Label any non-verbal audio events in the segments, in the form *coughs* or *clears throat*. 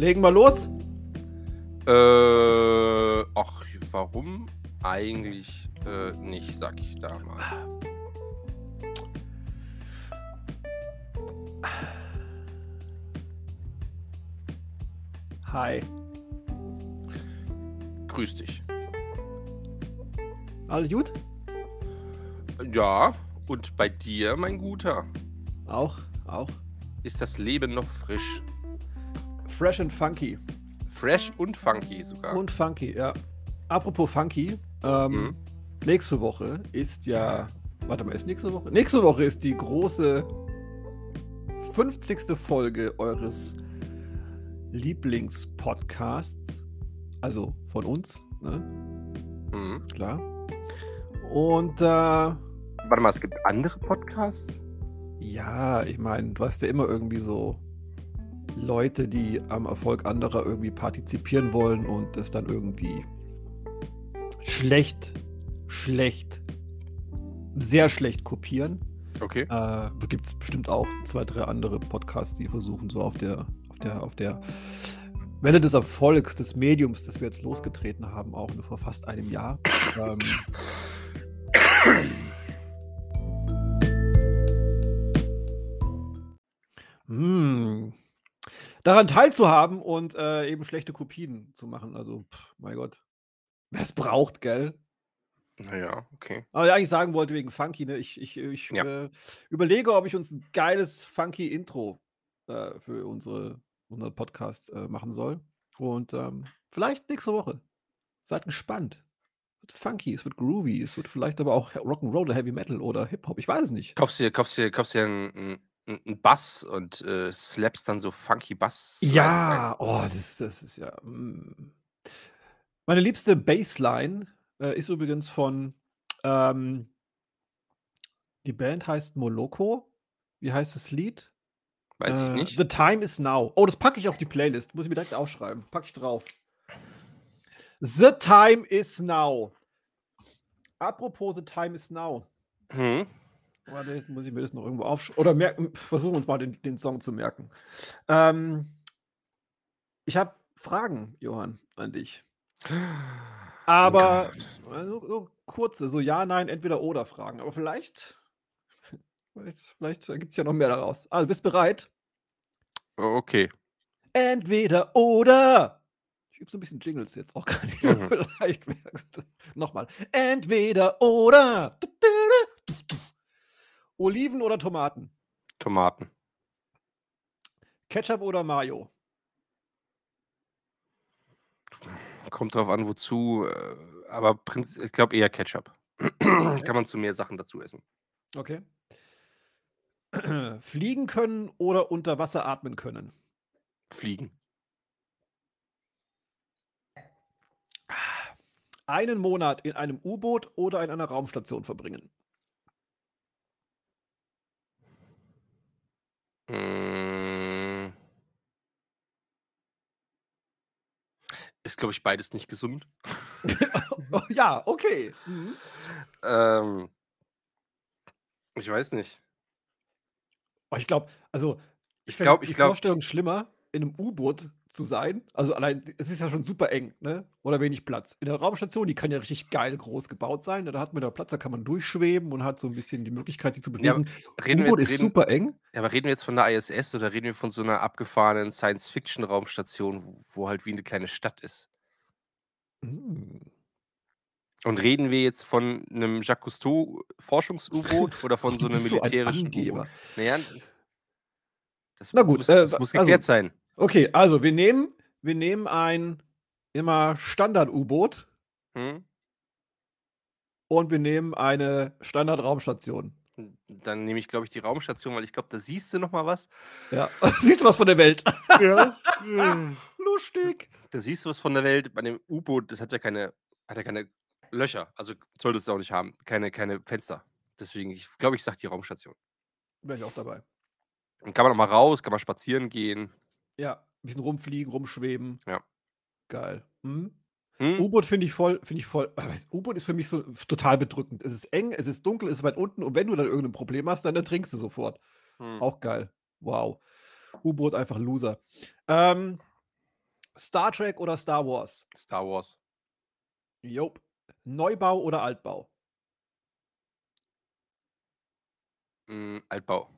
Legen wir los? Äh, ach, warum eigentlich äh, nicht, sag ich da mal. Hi. Grüß dich. Alles gut? Ja, und bei dir, mein Guter, Auch, auch. ist das Leben noch frisch. Fresh and funky. Fresh und funky sogar. Und funky, ja. Apropos funky, ähm, Mhm. nächste Woche ist ja. Warte mal, ist nächste Woche? Nächste Woche ist die große 50. Folge eures Lieblingspodcasts. Also von uns, ne? Mhm. Klar. Und äh, Warte mal, es gibt andere Podcasts? ja, ich meine, du hast ja immer irgendwie so Leute, die am Erfolg anderer irgendwie partizipieren wollen und das dann irgendwie schlecht, schlecht, sehr schlecht kopieren. Okay. Äh, Gibt es bestimmt auch zwei, drei andere Podcasts, die versuchen, so auf der, auf der, auf der Welle des Erfolgs des Mediums, das wir jetzt losgetreten haben, auch nur vor fast einem Jahr. ähm, *coughs* hm, daran teilzuhaben und äh, eben schlechte Kopien zu machen. Also, pff, mein Gott. Wer es braucht, gell? Naja, okay. Aber ja, ich sagen wollte wegen Funky, ne? Ich, ich, ich Ja. äh, überlege, ob ich uns ein geiles Funky-Intro äh, für unsere, unseren Podcast äh, machen soll. Und ähm, vielleicht nächste Woche. Seid gespannt. Es wird funky, es wird groovy, es wird vielleicht aber auch Rock'n'Roll oder Heavy Metal oder Hip-Hop. Ich weiß es nicht. Kaufst dir, kaufst dir, kaufst dir einen, einen Bass und äh, slappst dann so funky Bass. Ja, oh, das, das ist ja. mm. Meine liebste Bassline äh, ist übrigens von. Ähm, die Band heißt Moloko. Wie heißt das Lied? Weiß ich Äh, nicht. The Time is Now. Oh, das packe ich auf die Playlist. Muss ich mir direkt aufschreiben. Packe ich drauf. The Time is Now. Apropos The Time is Now. Hm? Warte, jetzt muss ich mir das noch irgendwo aufschreiben. Oder merken, versuchen wir uns mal den, den Song zu merken. Ähm, ich habe Fragen, Johann, an dich. Aber also, so kurze, so ja, nein, entweder oder Fragen. Aber vielleicht, vielleicht, vielleicht gibt es ja noch mehr daraus. Also, bist bereit? Oh, Okay. Entweder oder. Ich übe so ein bisschen Jingles jetzt auch *laughs* gar nicht. Mhm. Vielleicht merkst du. Nochmal. Entweder oder. Oliven oder Tomaten? Tomaten. Ketchup oder Mayo? Kommt drauf an, wozu. äh, Aber Prinz, ich glaube eher Ketchup. *clears throat* Kann man zu mehr Sachen dazu essen. Okay. *clears throat* Fliegen können oder unter Wasser atmen können? Fliegen. Einen Monat in einem U-Boot oder in einer Raumstation verbringen? Mm. Ist, glaube ich, beides nicht gesund. *laughs* Ja, okay. Mhm. Ähm, ich weiß nicht. Oh, ich glaube, also Ich fänd glaube, die ich glaube, Vorstellung schlimmer, in einem U-Boot zu sein. Also allein, es ist ja schon super eng, ne? Oder wenig Platz. In der Raumstation, die kann ja richtig geil groß gebaut sein. Da hat man da Platz, da kann man durchschweben und hat so ein bisschen die Möglichkeit, sich zu Ja, bewegen. reden wir U-Boot jetzt ist reden, super eng. ja, aber reden wir jetzt von der ISS oder reden wir von so einer abgefahrenen Science-Fiction-Raumstation, wo, wo halt wie eine kleine Stadt ist? Mm. Und reden wir jetzt von einem Jacques Cousteau Forschungs-U-Boot oder von so einem bist so ein militärischen. U-Boot? Naja, das Na gut, muss, äh, das muss also- geklärt sein. Okay, also wir nehmen, wir nehmen ein immer Standard-U-Boot Hm? und wir nehmen eine Standard-Raumstation. Dann nehme ich, glaube ich, die Raumstation, weil ich glaube, da siehst du noch mal was. Ja, *laughs* siehst du was von der Welt? Ja. *laughs* *laughs* Lustig. da siehst du was von der Welt. Bei dem U-Boot, das hat ja keine, hat ja keine Löcher. Also solltest du auch nicht haben. Keine, keine Fenster. Deswegen, ich glaube, ich sage die Raumstation. Wäre ich auch dabei. Dann kann man noch mal raus, kann man spazieren gehen. Ja, ein bisschen rumfliegen, rumschweben. Ja. Geil. Hm? Hm? U-Boot finde ich voll, finde ich voll. aber U-Boot ist für mich so total bedrückend. Es ist eng, es ist dunkel, es ist weit unten und wenn du dann irgendein Problem hast, dann ertrinkst du sofort. Hm. Auch geil. Wow. U-Boot einfach Loser. Ähm, Star Trek oder Star Wars? Star Wars. Jop. Neubau oder Altbau? Hm, Altbau.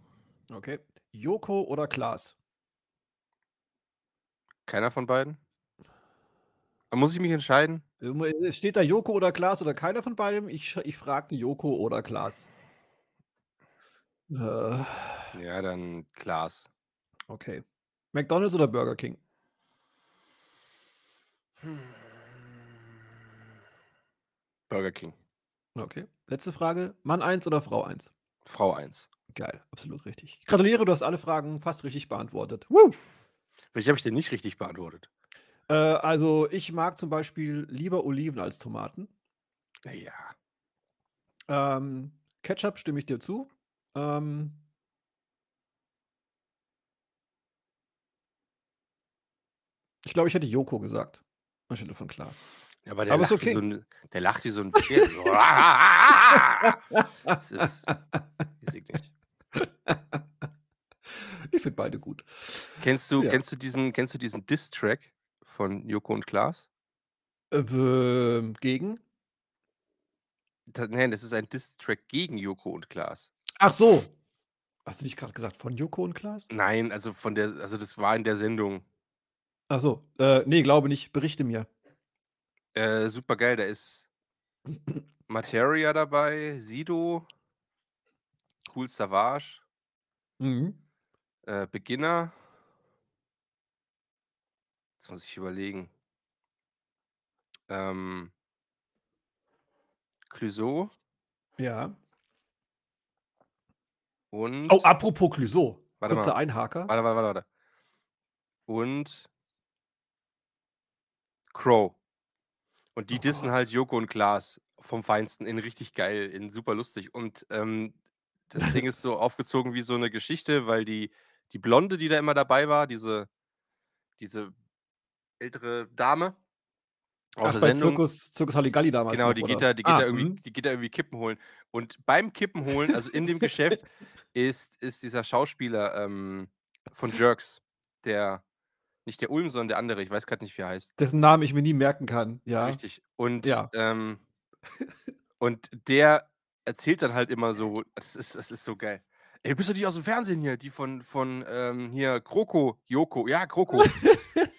Okay. Joko oder Klaas? Keiner von beiden? Muss ich mich entscheiden? Äh, steht da Joko oder Klaas oder keiner von beidem? Ich, ich fragte Joko oder Klaas. Äh, Ja, dann Klaas. okay. McDonalds oder Burger King? Burger King. Okay. Letzte Frage. Mann 1 oder Frau 1? Frau 1. Geil, absolut richtig. Ich gratuliere, du hast alle Fragen fast richtig beantwortet. Woo! Welche habe ich denn nicht richtig beantwortet? Äh, also, ich mag zum Beispiel lieber Oliven als Tomaten. Ja. Ähm, Ketchup stimme ich dir zu. Ähm, ich glaube, ich hätte Joko gesagt. Anstelle von Klaas. Ja, aber der Aber lacht wie okay. so 'n der lacht wie so 'n Pferd. *laughs* Das ist weiß ich nicht. Finde beide gut. Kennst du Ja. kennst du diesen kennst du diesen Diss-Track von Joko und Klaas? Äh, gegen? Da nein, das ist ein Diss-Track gegen Joko und Klaas. Ach so. Hast du nicht gerade gesagt von Joko und Klaas? Nein, also von der also das war in der Sendung. Ach so. Äh, ne, glaube nicht. Berichte mir. Äh, supergeil, da ist Materia dabei, Sido, Kool Savage, Mhm. Äh, Beginner. Jetzt muss ich überlegen. Ähm Clouseau Ja. und Oh, apropos Clouseau. Warte Kurzer mal. Einhaker. Warte, warte, warte, warte. Und Crow. Und die Oh dissen halt Joko und Klaas vom Feinsten in richtig geil, in super lustig. Und ähm, das Ding ist so aufgezogen wie so eine Geschichte, weil die, die Blonde, die da immer dabei war, diese, diese ältere Dame aus Ach, der bei Sendung, Zirkus, Zirkus Halligalli damals Genau, noch, die oder geht, da, die, geht Ah, da irgendwie, mhm. die geht da irgendwie Kippen holen. Und beim Kippen holen, also in dem Geschäft, *laughs* ist, ist dieser Schauspieler ähm, von Jerks, der, nicht der Ulm, sondern der andere, ich weiß gerade nicht, wie er heißt. Dessen Namen ich mir nie merken kann. Ja. Richtig. Und, Ja. ähm, *laughs* und der erzählt dann halt immer so, das ist, das ist so geil. Ey, bist du die aus dem Fernsehen hier? Die von, von ähm, hier, Kroko, Joko, ja, Kroko.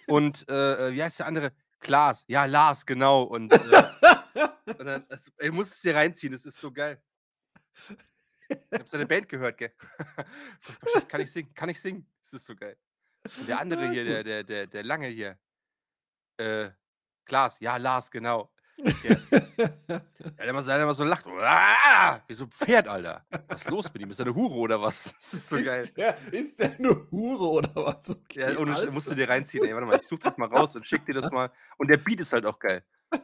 und äh, äh, wie heißt der andere? Klaas, ja, Lars, genau. Und, äh, und dann, das, ey, du musst es dir reinziehen, das ist so geil. Ich hab seine Band gehört, gell? *laughs* Kann ich singen? Kann ich singen? Das ist so geil. Und der andere hier, der, der, der, der lange hier. Äh, Klaas, ja, Lars, genau. Der, der immer so, der immer so lacht. Ah, wie so ein Pferd, Alter. Was ist los mit ihm? Ist er eine Hure oder was? *laughs* Das ist so geil. Ist der, ist der eine Hure oder was? Okay, Ja, Sch- alles musst du dir reinziehen, ey. Warte mal, ich such das mal raus und schick dir das mal. Und der Beat ist halt auch geil. *laughs*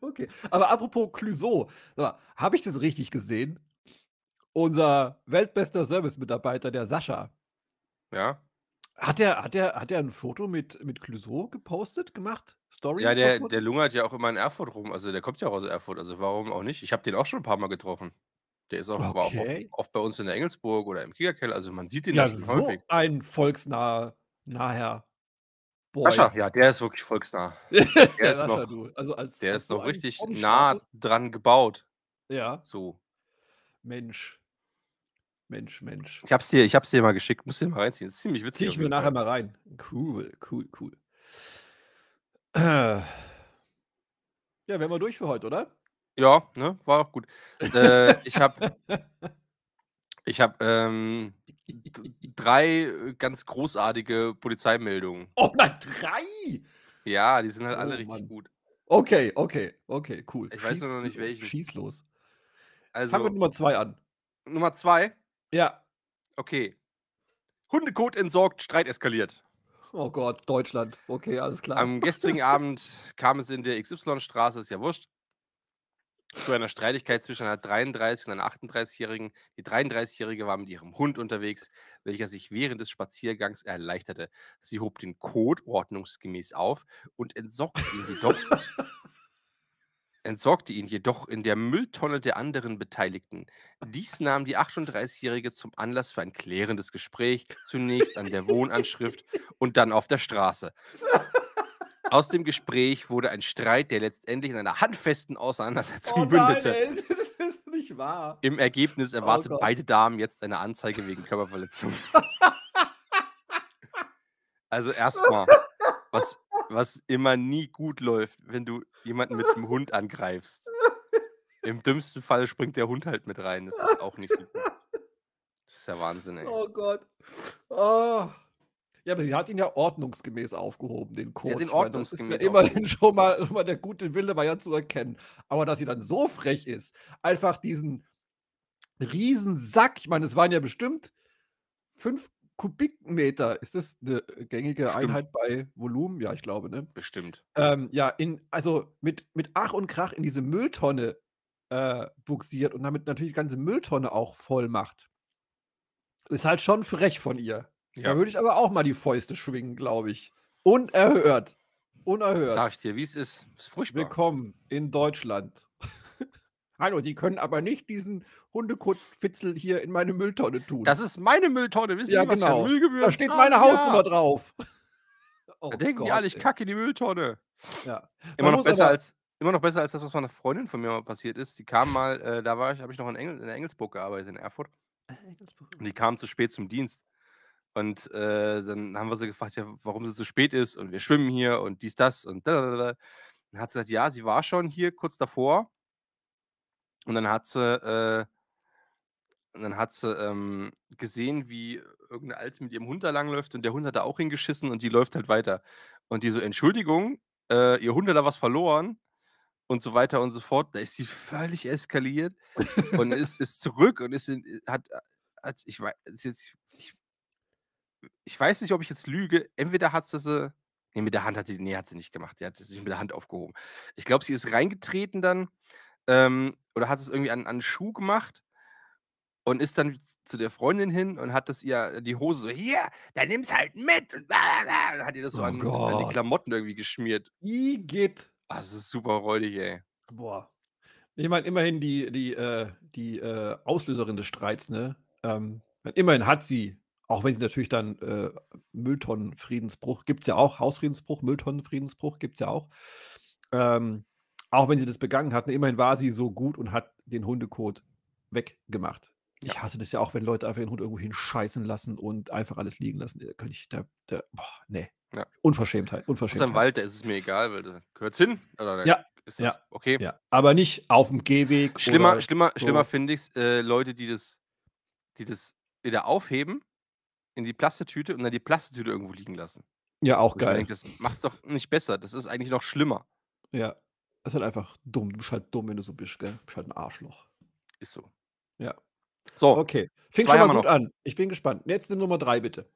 Okay, aber apropos Clouseau, habe ich das richtig gesehen? Unser weltbester Service-Mitarbeiter, der Sascha, Ja. hat der, hat der, hat der ein Foto mit, mit Clouseau gepostet, gemacht? Story? Ja, der, der lungert ja auch immer in Erfurt rum. Also der kommt ja auch aus Erfurt. Also warum auch nicht? Ich habe den auch schon ein paar Mal getroffen. Der ist auch, war auch oft, Okay. oft bei uns in der Engelsburg oder im Kiegerkeller. Also man sieht den ja, da schon so häufig. ein volksnaher naher Boy. Ja, der ist wirklich volksnah. *laughs* der Der ist Sascha, noch. Also als, der als ist noch richtig nah dran gebaut. Ja, So. Mensch. Mensch, Mensch. Ich hab's dir, ich hab's dir mal geschickt. Musst du dir mal reinziehen. Das ist ziemlich witzig. Zieh ich mir nachher mal rein. Cool, cool, cool. Ja, wären wir durch für heute, oder? Ja, ne? War auch gut. äh, ich habe *laughs* ich hab, ähm, drei äh, ganz großartige Polizeimeldungen. Oh nein, drei! Ja, die sind halt alle Oh richtig Mann. gut. Okay, okay, okay, cool. Ich weiß nur noch nicht, welchen. Schieß los. Fangen Also, wir Nummer zwei an. Nummer zwei. Ja. Okay. Hundekot entsorgt, Streit eskaliert. Oh Gott, Deutschland. Okay, alles klar. Am gestrigen Abend kam es in der XY-Straße, ist ja wurscht, zu einer Streitigkeit zwischen einer 33- und einer 38-Jährigen. Die 33-Jährige war mit ihrem Hund unterwegs, welcher sich während des Spaziergangs erleichterte. Sie hob den Kot ordnungsgemäß auf und entsorgte ihn jedoch. *laughs* *laughs* entsorgte ihn jedoch in der Mülltonne der anderen Beteiligten. Dies nahm die 38-Jährige zum Anlass für ein klärendes Gespräch, zunächst an der Wohnanschrift und dann auf der Straße. Aus dem Gespräch wurde ein Streit, der letztendlich in einer handfesten Auseinandersetzung Oh nein, mündete. *laughs* ey, das ist nicht wahr. Im Ergebnis erwartet Gott. beide Damen jetzt eine Anzeige wegen Körperverletzung. *laughs* Also erstmal, was, was immer nie gut läuft, wenn du jemanden mit dem Hund angreifst. Im dümmsten Fall springt der Hund halt mit rein. Das ist auch nicht so gut. Das ist ja Wahnsinn, ey. Oh Gott. Oh. Ja, aber sie hat ihn ja ordnungsgemäß aufgehoben, den Code. hat ihn Ich meine, das ist ordnungsgemäß ja immerhin *laughs* schon mal, schon mal der gute Wille war ja zu erkennen. Aber dass sie dann so frech ist, einfach diesen riesen Sack, ich meine, es waren ja bestimmt fünf Kubikmeter. Ist das eine gängige Stimmt. Einheit bei Volumen? Ja, ich glaube, ne? Bestimmt. ähm, ja, in, also mit, mit Ach und Krach in diese Mülltonne äh, buxiert und damit natürlich die ganze Mülltonne auch voll macht. Ist halt schon frech von ihr. Da Ja, würde ich aber auch mal die Fäuste schwingen, glaube ich. Unerhört. Unerhört. sag ich dir, wie es ist. Ist furchtbar. Willkommen in Deutschland. Hallo, die können aber nicht diesen Hundekotfitzel hier in meine Mülltonne tun. Das ist meine Mülltonne. Wissen Ja, Sie, was für genau. Müllgebühren da steht zahlen? meine Hausnummer Ja. drauf. *laughs* Oh Da denken die Gott, alle, ich kacke die Mülltonne. Ja. Immer noch, besser als, immer noch besser als das, was meiner Freundin von mir mal passiert ist. Die kam mal, äh, da war ich, habe ich noch in, Engel, in Engelsburg gearbeitet, in Erfurt. Und die kam zu spät zum Dienst. Und äh, dann haben wir sie gefragt, ja, warum sie zu spät ist. Und wir schwimmen hier und dies, das und da. da, da. Dann hat sie gesagt, ja, sie war schon hier kurz davor. Und dann hat sie, äh, dann hat sie ähm, gesehen, wie irgendeine Alte mit ihrem Hund da langläuft und der Hund hat da auch hingeschissen und die läuft halt weiter. Und die so, Entschuldigung, äh, ihr Hund hat da was verloren und so weiter und so fort. Da ist sie völlig eskaliert und *laughs* ist, ist zurück und ist in, hat, hat ich weiß jetzt, ich, ich weiß nicht, ob ich jetzt lüge. Entweder hat sie sie, nee, mit der Hand hat sie, nee, hat sie nicht gemacht. Die hat sich mit der Hand aufgehoben. Ich glaube, sie ist reingetreten dann ähm, oder hat es irgendwie an, an Schuh gemacht und ist dann zu der Freundin hin und hat das ihr die Hose so, hier, dann nimm's halt mit und, hat ihr das so Oh an, an die. Klamotten irgendwie geschmiert. Igitt. Ah, das ist super räudig, ey. Boah. Ich meine, immerhin die, die, äh, die äh, Auslöserin des Streits, ne? Ähm, immerhin hat sie, auch wenn sie natürlich dann äh, Mülltonnenfriedensbruch, gibt es ja auch, Hausfriedensbruch, Mülltonnenfriedensbruch gibt es ja auch. Ähm, auch wenn sie das begangen hat, ne, immerhin war sie so gut und hat den Hundekot weggemacht. Ich hasse das ja auch, wenn Leute einfach den Hund irgendwo hinscheißen lassen und einfach alles liegen lassen. Da könnte ich, da, da, boah, nee. Ja. Unverschämtheit, Außer im Unverschämtheit. Wald, da ist es mir egal, weil da gehört's hin. Oder Ja, ist ja, das okay. Ja, aber nicht auf dem Gehweg. Schlimmer, schlimmer, so. schlimmer finde ich es, äh, Leute, die das, die das wieder aufheben in die Plastetüte und dann die Plastetüte irgendwo liegen lassen. Ja, auch Wo geil. denke, das macht es doch nicht besser. Das ist eigentlich noch schlimmer. Ja. Das ist halt einfach dumm. Du bist halt dumm, wenn du so bist, gell? Du bist halt ein Arschloch. Ist so. Ja. So, Okay. Fing schon mal gut noch. an. Ich bin gespannt. Jetzt nimm Nummer drei, bitte.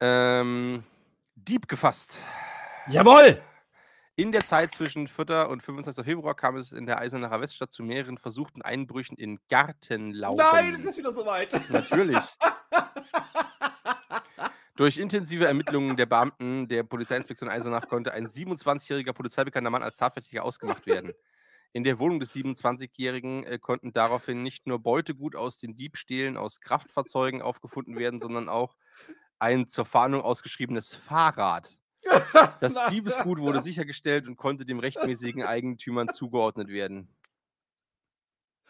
ähm, Dieb gefasst. Jawohl! In der Zeit zwischen 4. und 25. Februar kam es in der Eisenacher Weststadt zu mehreren versuchten Einbrüchen in Gartenlauben. Nein, es ist wieder soweit. Natürlich. *laughs* Durch intensive Ermittlungen der Beamten der Polizeiinspektion Eisenach konnte ein 27-jähriger polizeibekannter Mann als Tatverdächtiger ausgemacht werden. In der Wohnung des 27-Jährigen äh, konnten daraufhin nicht nur Beutegut aus den Diebstählen aus Kraftfahrzeugen aufgefunden werden, sondern auch ein zur Fahndung ausgeschriebenes Fahrrad. Das. *laughs* Diebesgut wurde sichergestellt und konnte dem rechtmäßigen Eigentümern zugeordnet werden.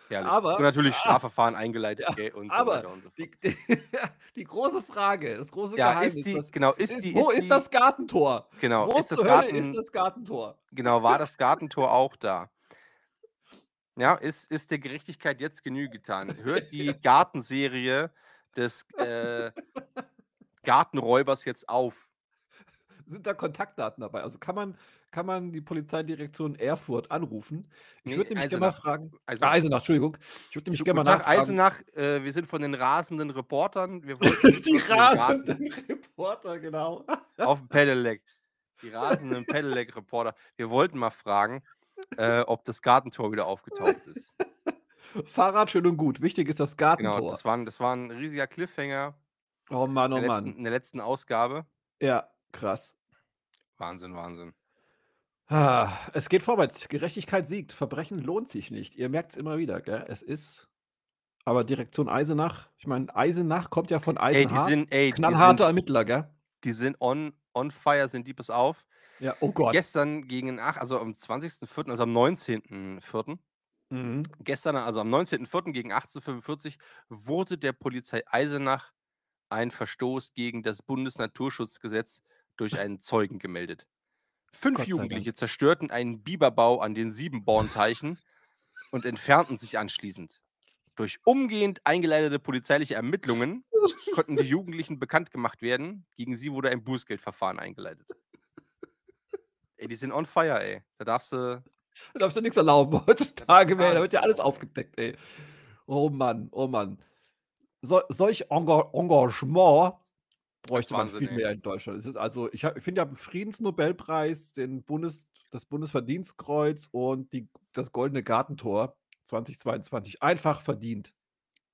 Herrlich. Aber- und natürlich *laughs* Strafverfahren eingeleitet Ja, und so aber weiter und so fort. Die, *laughs* die, die große Frage, das große Ja, Geheimnis. ist die, was- genau, ist ist, die, wo ist, ist, das Gartentor? genau, Wo ist das Garten, ist das Gartentor? genau, war das *laughs* Gartentor auch da? Ja, ist, ist der Gerechtigkeit jetzt Genüge getan? Hört die Gartenserie des äh, Gartenräubers jetzt auf? Sind da Kontaktdaten dabei? Also kann man, kann man die Polizeidirektion Erfurt anrufen? Ich Nee, würde nämlich gerne mal fragen. Eisenach. Ah, Eisenach, Entschuldigung. Ich würde nämlich gerne mal nachfragen. Eisenach. Äh, wir sind von den rasenden Reportern. *laughs* Die rasenden Reporter, genau. *laughs* auf dem Pedelec. Die rasenden Pedelec-Reporter. Wir wollten mal fragen, äh, ob das Gartentor wieder aufgetaucht ist. Fahrrad schön und gut. Wichtig ist das Genau, Gartentor. das war, ein- das war ein riesiger Cliffhanger oh Mann, oh in Mann. letzten, in der letzten Ausgabe. Ja, krass. Wahnsinn, Wahnsinn. Ah, es geht vorwärts. Gerechtigkeit siegt. Verbrechen lohnt sich nicht. Ihr merkt's immer wieder, gell? Es ist aber Direktion Eisenach ich meine, Eisenach kommt ja von Ey, die sind ey, die Knallharte sind Ermittler, gell? die sind on on fire, sind die, pass auf. Ja, oh Gott. Gestern gegen ach also am 20.04., also am 19.04. Mhm. Gestern, also am 19.04. gegen 18:45 wurde der Polizei Eisenach ein Verstoß gegen das Bundesnaturschutzgesetz durch einen Zeugen gemeldet. Fünf Jugendliche Dank. zerstörten einen Biberbau an den Siebenborn-Teichen und entfernten sich anschließend. Durch umgehend eingeleitete polizeiliche Ermittlungen konnten die Jugendlichen bekannt gemacht werden. Gegen sie wurde ein Bußgeldverfahren eingeleitet. Ey, die sind on fire, ey. Da darfst du Da darfst du nix erlauben *laughs* heutzutage mehr. Da wird ja nichts alles aufgedeckt, ey. Oh Mann, oh Mann. So solch Enga Engagement bräuchte man viel mehr in Deutschland. Es ist also ich habe ich finde ja den Friedensnobelpreis, den Bundes das Bundesverdienstkreuz und die das Goldene Gartentor 2022 einfach verdient.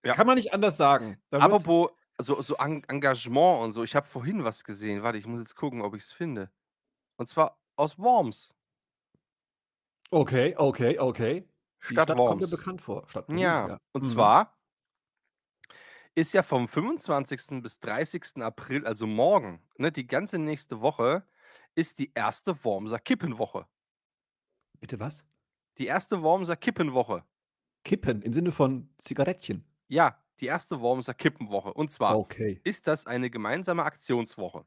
Ja. Kann man nicht anders sagen. Da wird Apropos so so Eng Engagement und so, ich habe vorhin was gesehen. Warte, ich muss jetzt gucken, ob ich's finde. Und zwar aus Worms. Okay, okay, okay. Die Stadt Stadt kommt mir Worms. bekannt vor. Stadt Ja, ja. und Mhm. zwar ist ja vom 25. bis 30. April, also morgen, ne, die ganze nächste Woche, ist die erste Wormser Kippenwoche. Bitte was? Die erste Wormser Kippenwoche. Kippen im Sinne von Zigarettchen? Ja, die erste Wormser Kippenwoche. Und zwar Okay. ist das eine gemeinsame Aktionswoche.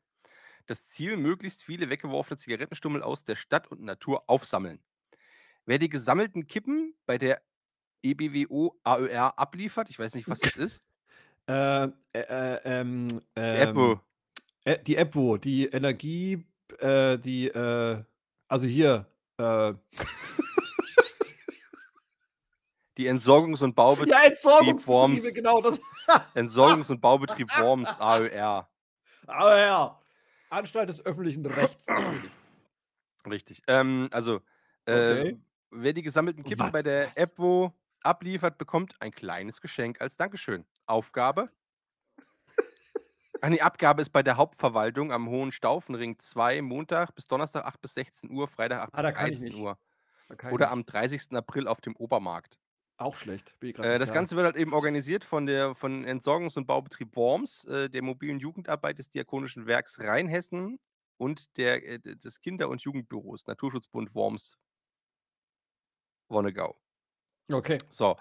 Das Ziel, möglichst viele weggeworfene Zigarettenstummel aus der Stadt und Natur aufsammeln. Wer die gesammelten Kippen bei der EBWO AÖR abliefert, ich weiß nicht, was das *laughs* ist. Äh, äh, äh, ähm, ähm, äh, die EBWO, die Energie, äh, die, also hier, Die Entsorgungs- und Baubetrieb Ja, Entsorgungsbetriebe, Worms genau das. *laughs* Entsorgungs- und Baubetrieb Worms AÖR. Ja, Anstalt des öffentlichen Rechts. Richtig. Ähm, also, äh, Okay. wer die gesammelten Kippen Was? bei der Was? Abliefert, bekommt ein kleines Geschenk als Dankeschön. Aufgabe? Ach ne, Abgabe ist bei der Hauptverwaltung am Hohenstaufenring 2, Montag bis Donnerstag 8 bis 16 Uhr, Freitag 8 Ah, bis da kann ich 13 nicht. Uhr. Oder am 30. April auf dem Obermarkt. Auch schlecht. Äh, das da. Ganze wird halt eben organisiert von der von Entsorgungs- und Baubetrieb Worms, äh, der mobilen Jugendarbeit des Diakonischen Werks Rheinhessen und der äh, des Kinder und Jugendbüros Naturschutzbund Worms Wonnegau. Okay. So,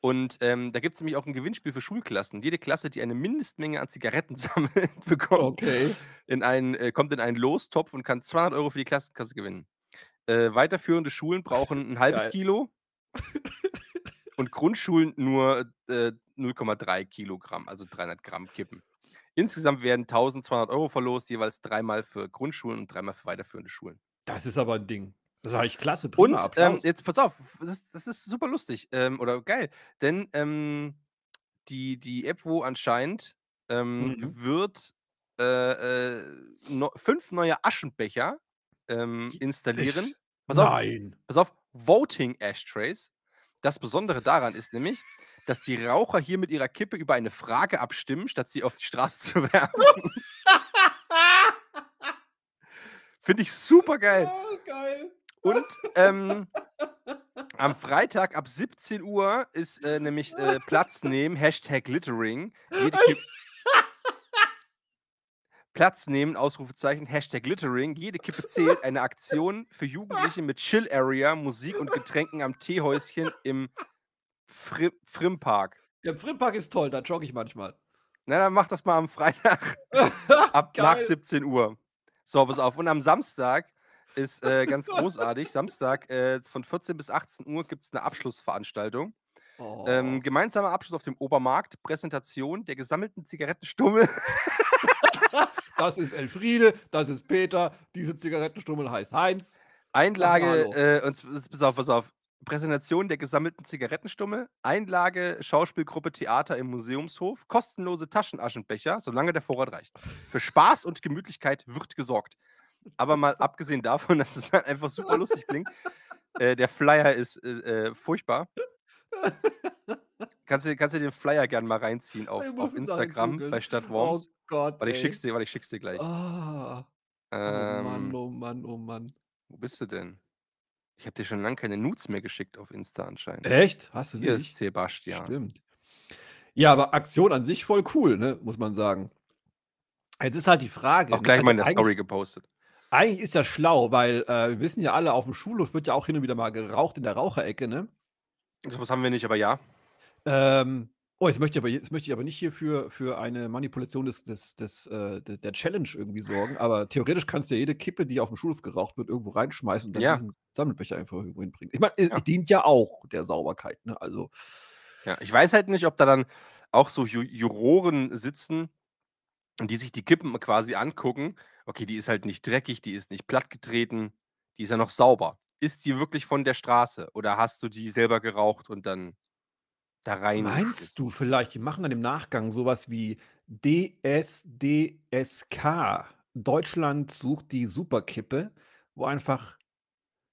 und, ähm, da gibt's nämlich auch 'n Gewinnspiel für Schulklassen. Jede Klasse, die eine Mindestmenge an Zigaretten *laughs* sammelt, bekommt Okay. in einen äh, kommt in einen Lostopf und kann 200 € für die Klassenkasse gewinnen. Äh, weiterführende Schulen brauchen 'n halbes Geil. Kilo und Grundschulen nur, äh, 0,3 Kilogramm, also 300 Gramm Kippen. Insgesamt werden 1.200 € verlost, jeweils dreimal für Grundschulen und dreimal für weiterführende Schulen. Das ist aber 'n Ding. Das ist eigentlich klasse, prima, Und, ähm, jetzt pass auf, das das ist super lustig, ähm, oder geil, denn, ähm, die die EBWO anscheinend, ähm, Mhm. wird, äh, äh, no 5 neue Aschenbecher, ähm, installieren. Ich Pass auf, Nein. pass auf, Voting Ashtrays. Das Besondere daran ist nämlich, dass die Raucher hier mit ihrer Kippe über eine Frage abstimmen, statt sie auf die Straße *laughs* zu werfen. *laughs* Finde ich supergeil. Oh, geil. Und, ähm, am Freitag ab 17 Uhr ist, äh, nämlich, äh, Platz nehmen, Hashtag Littering. Platz nehmen, Ausrufezeichen, Hashtag Littering. Jede Kippe zählt. Eine Aktion für Jugendliche mit Chill Area, Musik und Getränken am Teehäuschen im Fri Frimpark. Der Frimpark ist toll, da jogge ich manchmal. Na, dann mach das mal am Freitag *laughs* ab nach Geil. 17 Uhr. So, pass auf. Und am Samstag ist, äh, *laughs* ganz großartig, Samstag, äh, von 14 bis 18 Uhr gibt's 'ne Abschlussveranstaltung. Ähm, Oh. gemeinsamer Abschluss auf dem Obermarkt, Präsentation der gesammelten Zigarettenstummel. *laughs* Das ist Elfriede, das ist Peter, diese Zigarettenstummel heißt Heinz. Einlage, äh, und pass auf, pass auf. Präsentation der gesammelten Zigarettenstummel, Einlage Schauspielgruppe Theater im Museumshof, kostenlose Taschenaschenbecher, solange der Vorrat reicht. Für Spaß und Gemütlichkeit wird gesorgt. Aber mal abgesehen davon, *laughs* dass es halt einfach super lustig klingt, äh, der Flyer ist, äh, äh, furchtbar. Kannst du kannst du den Flyer gern mal reinziehen *laughs* auf auf Instagram bei Stadt Oh Worms. Gott, Warte, ich schick's dir warte, ich schick's dir gleich. Ah. Oh Mann, Ähm oh Mann, oh Mann. Wo bist du denn? Ich habe dir schon lange keine Nudes mehr geschickt auf Insta anscheinend. Echt? Hast du Hier ist nicht? Sebastian. Stimmt. Ja, aber Aktion an sich voll cool, ne, muss man sagen. Jetzt ist halt die Frage, Auch gleich also mal in der Story gepostet. Eigentlich ist ja schlau, weil, äh, wir wissen ja alle, auf dem Schulhof wird ja auch hin und wieder mal geraucht in der Raucherecke, ne? So was haben wir nicht, aber ja. Ähm, oh, jetzt möchte ich aber jetzt möchte ich aber nicht hier für für eine Manipulation des des des, äh, de der Challenge irgendwie sorgen, aber theoretisch kannst du ja jede Kippe, die auf dem Schulhof geraucht wird, irgendwo reinschmeißen und dann Ja. diesen Sammelbecher einfach irgendwo hinbringen. Ich meine, Ja. dient ja auch der Sauberkeit, ne? Also Ja, ich weiß halt nicht, ob da dann auch so Ju Juroren sitzen, die sich die Kippen quasi angucken. Okay, die ist halt nicht dreckig, die ist nicht plattgetreten, die ist ja noch sauber. Ist die wirklich von der Straße oder hast du die selber geraucht und dann da rein Meinst du vielleicht, die machen dann im Nachgang so was wie DSDSK, Deutschland sucht die Superkippe, wo einfach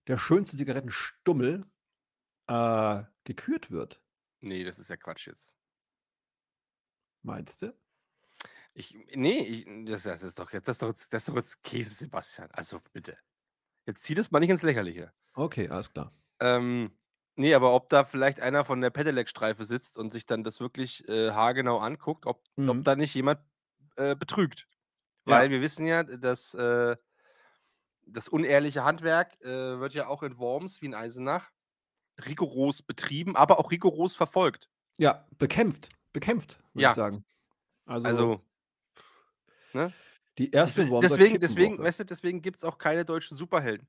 der schönste Zigarettenstummel, äh, gekürt wird? Ne, das ist ja Quatsch jetzt. Meinst du? Ich ne, ich das das ist doch jetzt das ist doch jetzt das ist doch jetzt Käse, Sebastian. Also bitte. Jetzt zieh das mal nicht ins Lächerliche. Okay, alles klar. Ähm, ne, aber ob da vielleicht einer von der Pedelec-Streife sitzt und sich dann das wirklich, äh, haargenau anguckt, ob ob Mhm. da nicht jemand, äh, betrügt. Weil Ja. wir wissen ja, dass, äh das unehrliche Handwerk, äh, wird ja auch in Worms wie in Eisenach rigoros betrieben, aber auch rigoros verfolgt. Ja, bekämpft, bekämpft, würde Ja. ich sagen. Also Also ne? die erste Wormser deswegen deswegen, weißt du, deswegen gibt's auch keine deutschen Superhelden.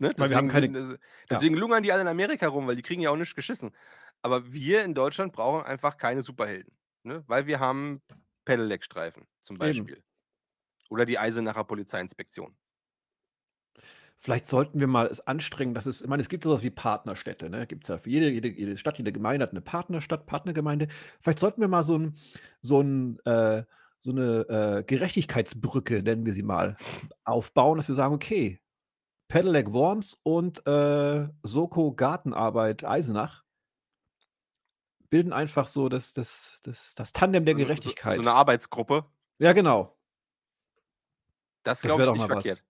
Ne? Weil wir haben Deswegen keine sind das ja. deswegen lungern die alle in Amerika rum, weil die kriegen ja auch nichts geschissen. Aber wir in Deutschland brauchen einfach keine Superhelden, ne? Weil wir haben Pedelec-Streifen zum Eben. Beispiel. Oder die Eisenacher Polizeiinspektion. Vielleicht sollten wir mal es anstrengen, dass es ich meine, es gibt so was wie Partnerstädte, ne? Gibt's ja für jede jede jede Stadt, jede Gemeinde hat 'ne Partnerstadt, Partnergemeinde. Vielleicht sollten wir mal so 'n so 'n äh, so 'ne, äh, Gerechtigkeitsbrücke, nennen wir sie mal, aufbauen, dass wir sagen: „Okay, Pedelec Worms und, äh, Soko Gartenarbeit Eisenach bilden einfach so das das das das Tandem der 'ne so so Gerechtigkeit.“ 'ne Arbeitsgruppe. Ja, genau. Das Das glaube wäre ich doch mal was. verkehrt.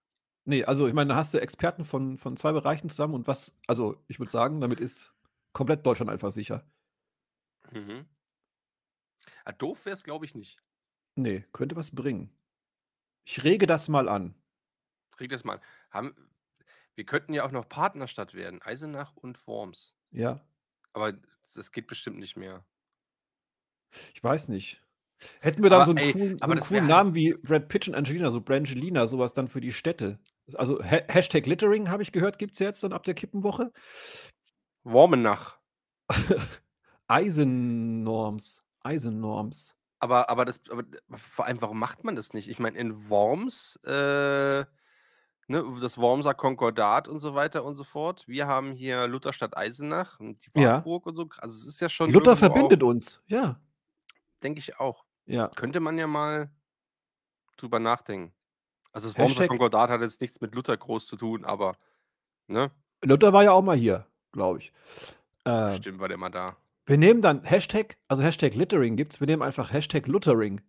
Ne, also ich meine, da hast du Experten von von 2 Bereichen zusammen und was also, ich würde sagen, damit ist komplett Deutschland einfach sicher. Mhm. Ah, doof wär's, glaube ich nicht. Ne, könnte was bringen. Ich rege das mal an. Reg das mal an. Haben wir könnten ja auch noch Partnerstadt werden, Eisenach und Worms. Ja. Aber das geht bestimmt nicht mehr. Ich weiß nicht. Hätten wir dann Aber so 'n ey, coolen so aber 'n das wäre coolen halt Namen wie Brad Pitt und Angelina, so Brangelina, so was dann für die Städte. Also Ha Hashtag Littering, habe ich gehört, gibt's jetzt dann ab der Kippenwoche. Wormenach. *laughs* Eisennorms, Eisennorms. Aber aber das aber vor allem, warum macht man das nicht? Ich meine, in Worms, äh, ne, das Wormser Konkordat und so weiter und so fort. Wir haben hier Lutherstadt Eisenach und die Ja. Wartburg und so. Also, es ist ja schon Luther verbindet auch uns, ja. denke ich auch. Ja. Könnte man ja mal drüber nachdenken. Also, das Wormser Hashtag Konkordat hat jetzt nichts mit Luther groß zu tun, aber ne? Luther war ja auch mal hier, glaube ich. Äh, Bestimmt war der mal da. Wir nehmen dann Hashtag also Hashtag Littering gibt's, wir nehmen einfach Hashtag Luthering.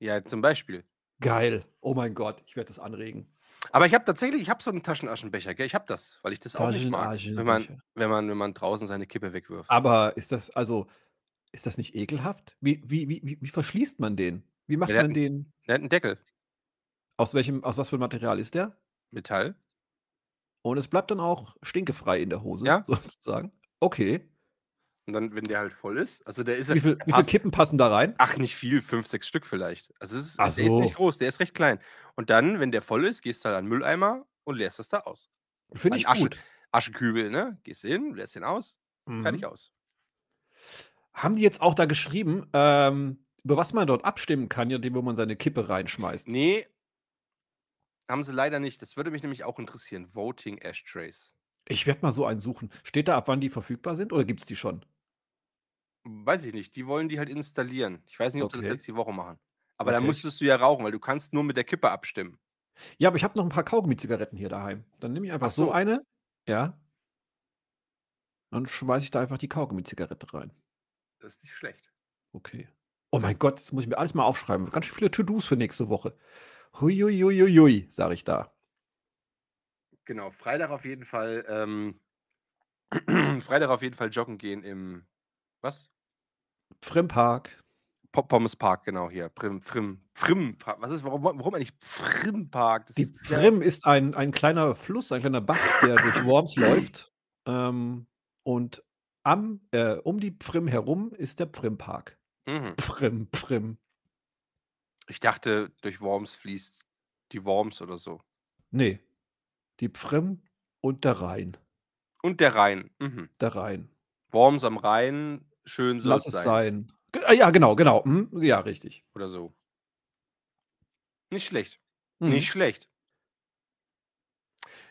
Ja, zum Beispiel. Geil. Oh mein Gott, ich werde das anregen. Aber ich habe tatsächlich ich habe so 'n Taschenaschenbecher, gell? Ich habe das, weil ich das auch nicht mag, wenn man wenn man wenn man draußen seine Kippe wegwirft. Aber ist das also ist das nicht ekelhaft? Wie wie wie wie verschließt man den? Wie macht Ja, man den der hat 'n Deckel. aus welchem aus was für Material ist der? Metall. Und es bleibt dann auch stinkefrei in der Hose Ja. *laughs* sozusagen? Okay. Und dann, wenn der halt voll ist also, der ist ja Wie viel wie viel passt Kippen passen da rein? ach, nicht viel, 5, 6 Stück vielleicht. Also, es ist Ach der ist nicht so. groß, der ist recht klein. Und dann, wenn der voll ist, gehst du halt an 'n Mülleimer und leerst das da aus. Finde ich Asche gut. Aschekübel, ne? Gehst du hin, leerst den aus, fertig Mhm. aus. Haben die jetzt auch da geschrieben, ähm, über was man dort abstimmen kann, nachdem, wo man seine Kippe reinschmeißt? Ne. Haben sie leider nicht. Das würde mich nämlich auch interessieren. Voting Ashtrays. Ich werde mal so einen suchen. Steht da, ab wann die verfügbar sind oder gibt's die schon? Weiß ich nicht. Die wollen die halt installieren. Ich weiß nicht, ob sie das Okay. jetzt die Woche machen. Aber dann Okay. müsstest du ja rauchen, weil du kannst nur mit der Kippe abstimmen. Ja, aber ich habe noch 'n paar Kaugummi-Zigaretten hier daheim. Dann nehme ich einfach Ach so so. eine, ja. Dann schmeiße ich da einfach die Kaugummi-Zigarette rein. Das ist nicht schlecht. Okay. Oh mein Gott, das muss ich mir alles mal aufschreiben. Ganz schön viele To-dos für nächste Woche. Hui, hui, hui, hui, hui, sage ich da. Genau, Freitag auf jeden Fall, ähm *clears throat* Freitag auf jeden Fall joggen gehen im was? Frimpark. Po Pommes Park, genau hier. Prim Frim Frim was ist warum warum eigentlich Frimpark? Das Die ist ja Prim ist ein ein kleiner Fluss, ein kleiner Bach, der durch Worms läuft. Ähm, und am äh, um die Prim herum ist der Primpark. Mhm. Prim, Prim. Ich dachte, durch Worms fließt die Worms oder so. Ne, die Prim und der Rhein. Und der Rhein, mhm. Der Rhein. Worms am Rhein, schön Lass soll's es sein. sein. Ah, ja, genau, genau. Mhm, ja, richtig. Oder so. Nicht schlecht. Mhm. Nicht schlecht.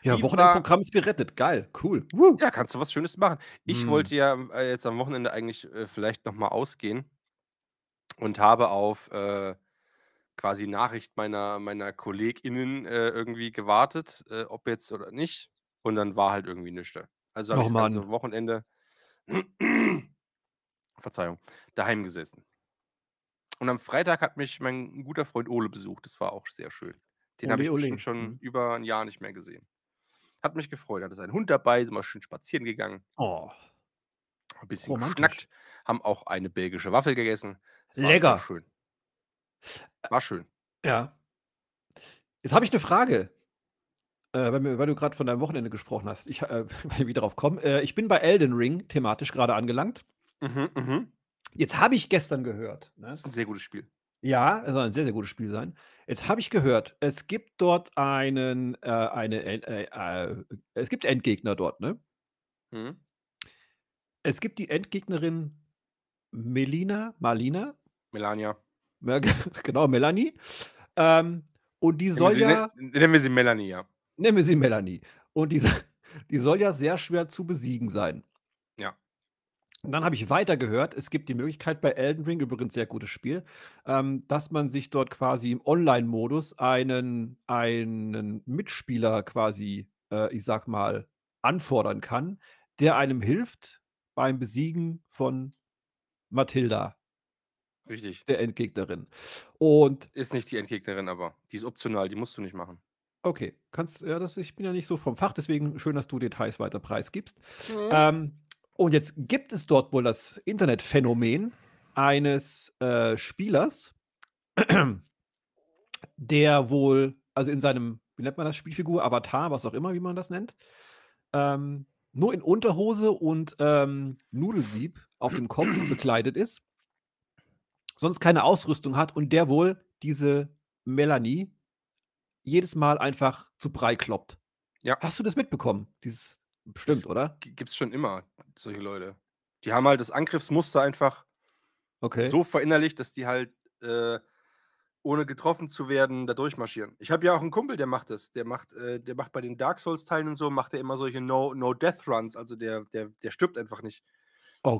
Ja, Wie war Wochenendprogramm ist gerettet. Geil, cool. Woo. Ja, kannst du was Schönes machen. Ich Mhm. wollte ja, äh, jetzt am Wochenende eigentlich, äh, vielleicht noch mal ausgehen und habe auf, äh, quasi Nachricht meiner meiner KollegInnen, äh, irgendwie gewartet, äh, ob jetzt oder nicht. Und dann war halt irgendwie nischte. Also habe ich das ganze. Wochenende Verzeihung, daheim gesessen. Und am Freitag hat mich mein guter Freund Ole besucht. Das war auch sehr schön. Den habe ich ole. schon Mhm. über 'n Jahr nicht mehr gesehen. Hat mich gefreut. Hatte seinen Hund dabei, sind wir schön spazieren gegangen. Oh. Ein bisschen geschnackt, haben auch eine belgische Waffel gegessen. Es war Lecker. war schön. War schön. Ja. Jetzt habe ich 'ne Frage. Äh, weil weil du grad von deinem Wochenende gesprochen hast. Ich, äh, *laughs* wie drauf komme. Äh, ich bin bei Elden Ring thematisch grade angelangt. Mhm, mhm. Jetzt habe ich gestern gehört, ne? Ist 'n sehr gutes Spiel. Ja, es soll ein sehr, sehr gutes Spiel sein. Jetzt habe ich gehört, es gibt dort einen, äh, eine End äh, äh, es gibt Endgegner dort, ne? Mhm. Es gibt die Endgegnerin Melina Marlina? Melania. *laughs* Genau, Melanie. Ähm, und die Nennen soll sie ja nen nennen wir sie Melanie, ja. Nennen wir sie Melanie. Und die *laughs* die soll ja sehr schwer zu besiegen sein. Ja. Und dann habe ich weiter gehört, es gibt die Möglichkeit bei Elden Ring, übrigens sehr gutes Spiel, ähm, dass man sich dort quasi im Online-Modus einen einen Mitspieler quasi, äh, ich sage mal, anfordern kann, der einem hilft beim Besiegen von Mathilda. Richtig. Der Endgegnerin. Und Ist nicht die Endgegnerin, aber die ist optional, die musst du nicht machen. Okay, kannst ja, das ich bin ja nicht so vom Fach, deswegen schön, dass du Details weiter preisgibst. Mhm. Ähm, und jetzt gibt es dort wohl das Internetphänomen eines, äh, Spielers, *clears throat* der wohl also in seinem, wie nennt man das, Spielfigur, Avatar, was auch immer, wie man das nennt, ähm, nur in Unterhose und, ähm, Nudelsieb auf dem Kopf *clears throat* bekleidet ist sonst keine Ausrüstung hat und der wohl diese Melanie jedes Mal einfach zu Brei kloppt. Ja. Hast du das mitbekommen? Dieses bestimmt, Das oder? g gibt's schon immer, solche Leute. Die haben halt das Angriffsmuster einfach Okay. so verinnerlicht, dass die halt, äh, ohne getroffen zu werden, da durchmarschieren. Ich habe ja auch 'n Kumpel, der macht das. Der macht äh, der macht bei den Dark Souls Teilen und so macht er immer solche No No Death Runs, also der der der stirbt einfach nicht.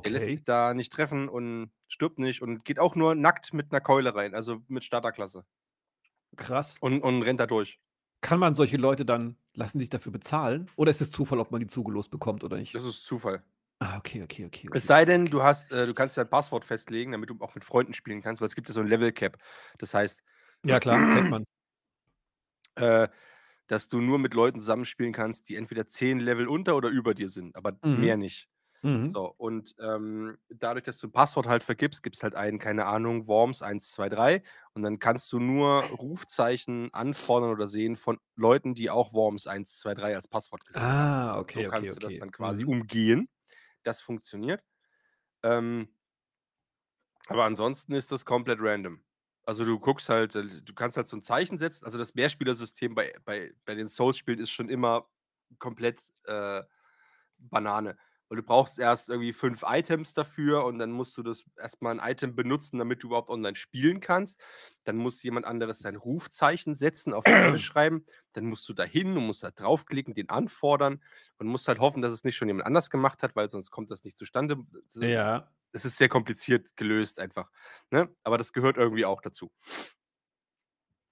Der lässt sich Okay. da nicht treffen und stirbt nicht und geht auch nur nackt mit 'ner Keule rein, also mit Starterklasse. Krass. Und und rennt da durch. Kann man solche Leute dann lassen sich dafür bezahlen oder ist es Zufall, ob man die zugelost bekommt oder nicht? Das ist Zufall. Ah, okay, okay, okay, Es okay, sei denn, du hast äh, du kannst dein Passwort festlegen, damit du auch mit Freunden spielen kannst, weil es gibt ja so 'n Level Cap. Das heißt Ja klar, kennt man. *clears throat* äh, dass du nur mit Leuten zusammenspielen kannst, die entweder 10 Level unter oder über dir sind, aber mehr Mhm. nicht. Mhm. So, und, ähm, dadurch, dass du 'n Passwort halt vergibst, gibt's halt einen, keine Ahnung, Worms 123 und dann kannst du nur Rufzeichen anfordern oder sehen von Leuten, die auch Worms 123 als Passwort gesetzt haben. Ah, So okay, okay, kannst du das okay. dann quasi Mhm. umgehen. Das funktioniert. Ähm aber ansonsten ist das komplett random. Also, du guckst halt äh, du kannst halt so 'n Zeichen setzen. Also, das Mehrspielersystem bei bei bei den Souls-Spielen ist schon immer komplett, äh, Banane. Weil du brauchst erst irgendwie 5 Items dafür und dann musst du das erst mal 'n Item benutzen, damit du überhaupt online spielen kannst. Dann muss jemand anderes sein Rufzeichen setzen, auf die Erde *clears throat* schreiben. Dann musst du da hin und musst da draufklicken, den anfordern und musst halt hoffen, dass es nicht schon jemand anders gemacht hat, weil sonst kommt das nicht zustande. Das ist Ja. es ist sehr kompliziert gelöst einfach, ne? Aber das gehört irgendwie auch dazu.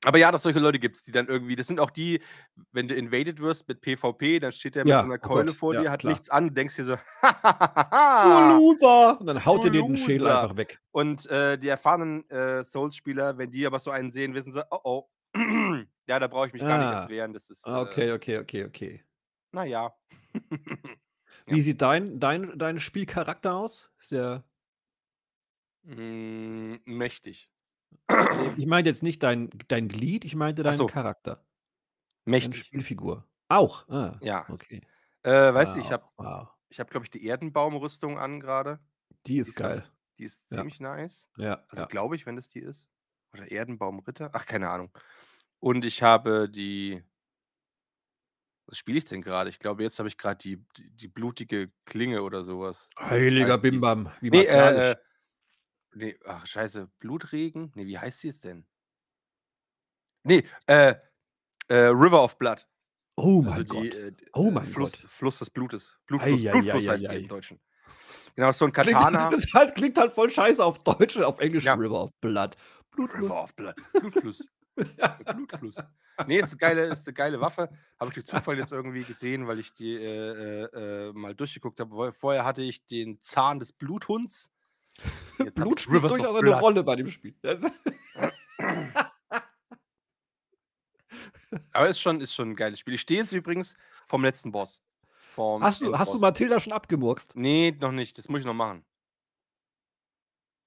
Aber ja, dass solche Leute gibt's, die dann irgendwie das sind auch die, wenn du invaded wirst mit PvP, dann steht der mit so Ja, 'ner oh Keule Gott, vor ja, dir, hat klar. nichts an, denkst dir so: „Du *laughs* Loser!“ Und dann haut Du er dir den Schädel einfach weg. Und, äh, die erfahrenen, äh, Souls-Spieler, wenn die aber so einen sehen, wissen sie: „Oh, oh, *clears throat* ja, da brauche ich mich gar nicht erst Ah. wehren.“ Das ist, äh Okay, okay, okay, okay. Naja. *laughs* Wie sieht dein, dein, dein Spielcharakter aus? Ist der. Mm, mächtig. Ich meinte jetzt nicht dein, dein Glied, ich meinte deinen so. Charakter. Mächtig. Deine Spielfigur. Auch. Ah, Ja. Okay. Äh, weißt du, ich Wow, habe, wow. ich hab, glaube ich, die Erdenbaumrüstung an gerade. Die ist ganz- geil. Die ist Ja. ziemlich nice. Ja, Also ja. glaube ich, wenn das die ist. Oder Erdenbaumritter. Ach, keine Ahnung. Und ich habe die. Was spiele ich denn gerade? Ich glaube, jetzt habe ich gerade die, die, die blutige Klinge oder sowas. Heiliger die? Bimbam. Wie Nee, äh, äh, nee, ach, scheiße. Blutregen? Nee, wie heißt sie jetzt denn? Nee, äh, äh, River of Blood. oh mein Also die Gott. äh, Oh äh, mein Fluss, Gott. Fluss des Blutes. Blutfluss, Ei, Blutfluss ei, heißt ei, ei. im Deutschen. Genau, so ein Klingt, *laughs* Katana. das halt, klingt halt voll scheiße auf Deutsch, auf Englisch Ja. River of Blood. Blutfluss. River of Blood. *laughs* Blutfluss. Blutfluss. Nee, ist eine geile, ist eine geile Waffe. Habe ich durch Zufall jetzt irgendwie gesehen, weil ich die äh, äh, äh, mal durchgeguckt habe. Vorher hatte ich den Zahn des Bluthunds. Jetzt Blut spielt durchaus eine. Rolle bei dem Spiel. *laughs* Aber ist schon, ist schon ein geiles Spiel. Ich stehe jetzt übrigens vom letzten Boss. Vom hast, du, hast du Endboss. Matilda schon abgemurkst? Nee, noch nicht. Das muss ich noch machen.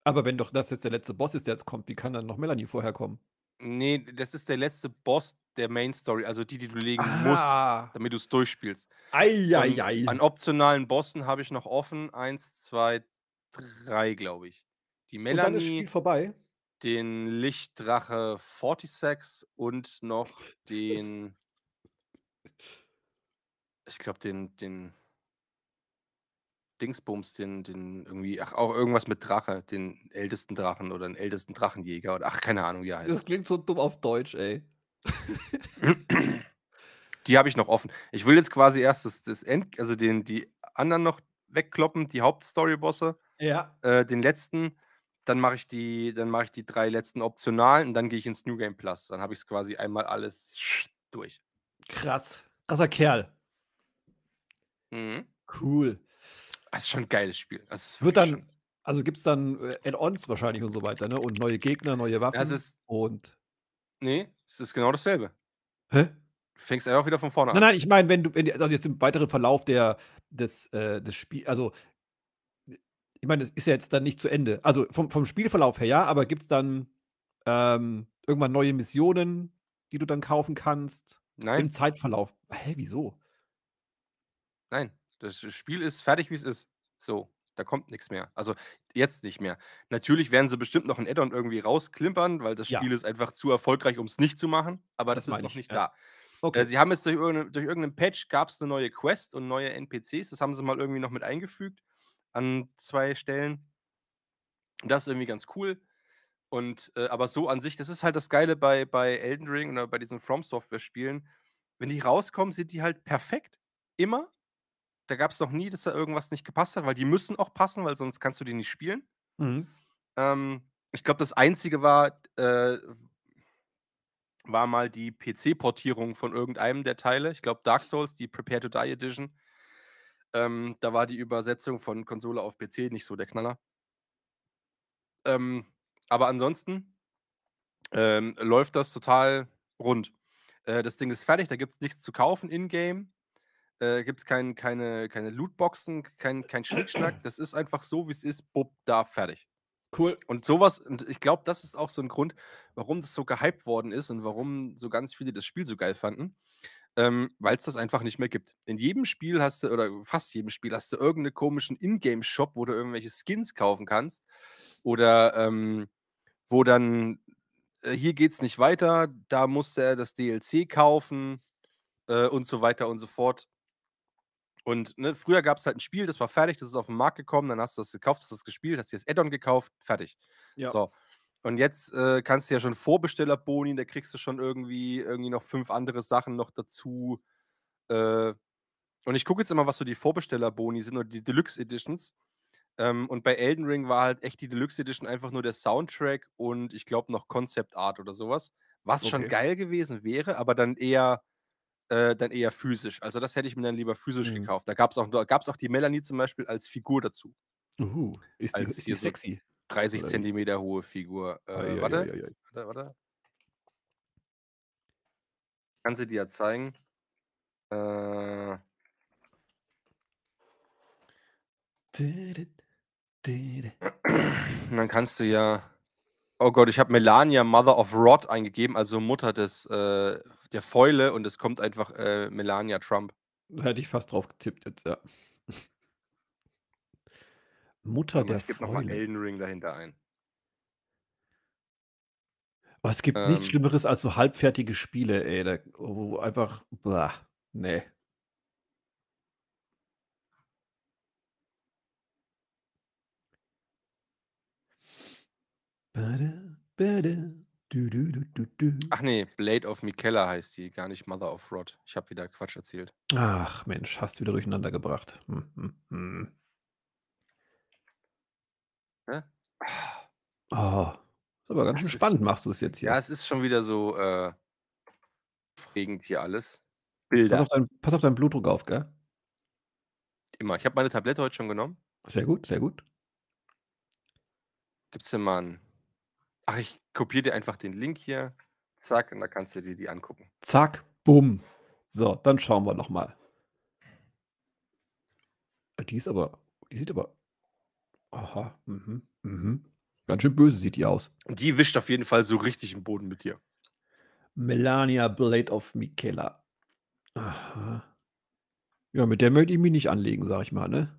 Aber wenn doch das jetzt der letzte Boss ist, der jetzt kommt, wie kann dann noch Melanie vorher kommen? Nee, das ist der letzte Boss der Main Story, also die, die du legen musst, Ah. damit du es durchspielst. Eieiei. Und an optionalen Bossen habe ich noch offen. Eins, zwei, drei, glaube ich. Die Und dann ist Melanie, Spiel vorbei. den Lichtdrache 46 und noch den. Ich glaube, den, den Dingsbums, den, den irgendwie, ach, auch irgendwas mit Drache, den ältesten Drachen oder den ältesten Drachenjäger oder ach, keine Ahnung, wie er heißt. Das klingt so dumm auf Deutsch, ey. Die habe ich noch offen. Ich will jetzt quasi erst das, das End, also den, die anderen noch wegkloppen, die Hauptstory-Bosse, Ja. äh, den letzten, dann mache ich die, dann mache ich die drei letzten optionalen und dann gehe ich ins New Game Plus. Dann habe ich es quasi einmal alles durch. Krass. Krasser Kerl. Mhm. Cool. Das ist schon ein geiles Spiel. Das Wird dann, also gibt es dann äh, Add-ons wahrscheinlich und so weiter, ne? Und neue Gegner, neue Waffen. Ja, es ist, und. nee, es ist genau dasselbe. Hä? Du fängst einfach wieder von vorne Nein, an. nein, ich meine, wenn du, wenn, also jetzt im weiteren Verlauf der, des, äh, des Spiels, also ich meine, das ist ja jetzt dann nicht zu Ende. Also vom, vom Spielverlauf her ja, aber gibt es dann ähm, irgendwann neue Missionen, die du dann kaufen kannst? Nein, Im Zeitverlauf. Hä, wieso? nein. Das Spiel ist fertig, wie es ist. So, da kommt nichts mehr. Also jetzt nicht mehr. Natürlich werden sie bestimmt noch ein Add-on irgendwie rausklimpern, weil das Ja. Spiel ist einfach zu erfolgreich, um es nicht zu machen. Aber Das das, ist noch ich, nicht ja. da. Okay. Äh, sie haben jetzt durch, irgendeine, durch irgendeinen Patch gab es eine neue Quest und neue NPCs. Das haben sie mal irgendwie noch mit eingefügt an zwei Stellen. Das ist irgendwie ganz cool. Und äh, aber so an sich, das ist halt das Geile bei, bei Elden Ring oder bei diesen From Software-Spielen. Wenn die rauskommen, sind die halt perfekt. Immer. Da gab es noch nie, dass da irgendwas nicht gepasst hat, weil die müssen auch passen, weil sonst kannst du die nicht spielen. mhm. Ähm, ich glaube, das Einzige war, äh, war mal die PC-Portierung von irgendeinem der Teile. Ich glaube, Dark Souls, die Prepare to Die Edition. Ähm, da war die Übersetzung von Konsole auf PC nicht so der Knaller. Ähm, aber ansonsten ähm, läuft das total rund. Äh, das Ding ist fertig, da gibt es nichts zu kaufen in-game. Äh, gibt es kein, keine, keine Lootboxen, kein, kein Schnickschnack. Das ist einfach so, wie es ist, bub, da, fertig. Cool. Und sowas, und ich glaube, das ist auch so ein Grund, warum das so gehypt worden ist und warum so ganz viele das Spiel so geil fanden. Ähm, Weil es das einfach nicht mehr gibt. In jedem Spiel hast du, oder fast jedem Spiel, hast du irgendeinen komischen Ingame-Shop, wo du irgendwelche Skins kaufen kannst. Oder ähm, wo dann, äh, hier geht's nicht weiter, da musste er das DLC kaufen äh, und so weiter und so fort. Und ne, früher gab es halt ein Spiel, das war fertig, das ist auf den Markt gekommen, dann hast du das gekauft, hast das gespielt, hast dir das Add-on gekauft, fertig. Ja. So. Und jetzt äh, kannst du ja schon Vorbesteller-Boni, da kriegst du schon irgendwie, irgendwie noch fünf andere Sachen noch dazu. Äh, und ich gucke jetzt immer, was so die Vorbesteller-Boni sind oder die Deluxe Editions. Ähm, und bei Elden Ring war halt echt die Deluxe Edition einfach nur der Soundtrack und ich glaube noch Concept Art oder sowas. Was schon Okay. geil gewesen wäre, aber dann eher, äh, dann eher physisch. Also das hätte ich mir dann lieber physisch mhm. gekauft. Da gab es auch, auch die Melanie zum Beispiel als Figur dazu. Uhu, ist die, als ist die sexy? 30 Oder? Zentimeter hohe Figur. Äh, warte, warte, warte. Kann sie dir ja zeigen? Äh... dann kannst du ja. Oh Gott, ich habe Melania Mother of Rod eingegeben, also Mutter des äh, der Fäule und es kommt einfach äh, Melania Trump. Hätte ich fast drauf getippt jetzt, ja. Mutter mal, der ich gebe nochmal. Elden Ring dahinter ein. Aber es gibt nichts Ähm. Schlimmeres als so halbfertige Spiele, ey, da wo einfach bah, ne. Bada, bada, du, du, du. Ach nee, Blade of Mikella heißt die, gar nicht Mother of Rod. Ich habe wieder Quatsch erzählt. Ach Mensch, hast du wieder durcheinander gebracht. Hm, hm, hm. Hä? Oh, ist aber ganz Das ist- spannend machst du es jetzt hier. Ja, es ist schon wieder so äh, aufregend hier alles. Pass Bilder. auf, dein, pass auf deinen Blutdruck auf, gell? Immer. Ich habe meine Tablette heute schon genommen. Sehr gut, sehr gut. Gibt's denn mal einen. Ach, ich kopiere dir einfach den Link hier. Zack, und da kannst du dir die angucken. Zack, bumm. So, dann schauen wir noch mal. Die ist aber, die sieht aber, aha, mhm, mhm. Ganz schön böse sieht die aus. Die wischt auf jeden Fall so richtig im Boden mit dir. Melania Blade of Michaela. Aha. Ja, mit der möchte ich mich nicht anlegen, sag ich mal, ne?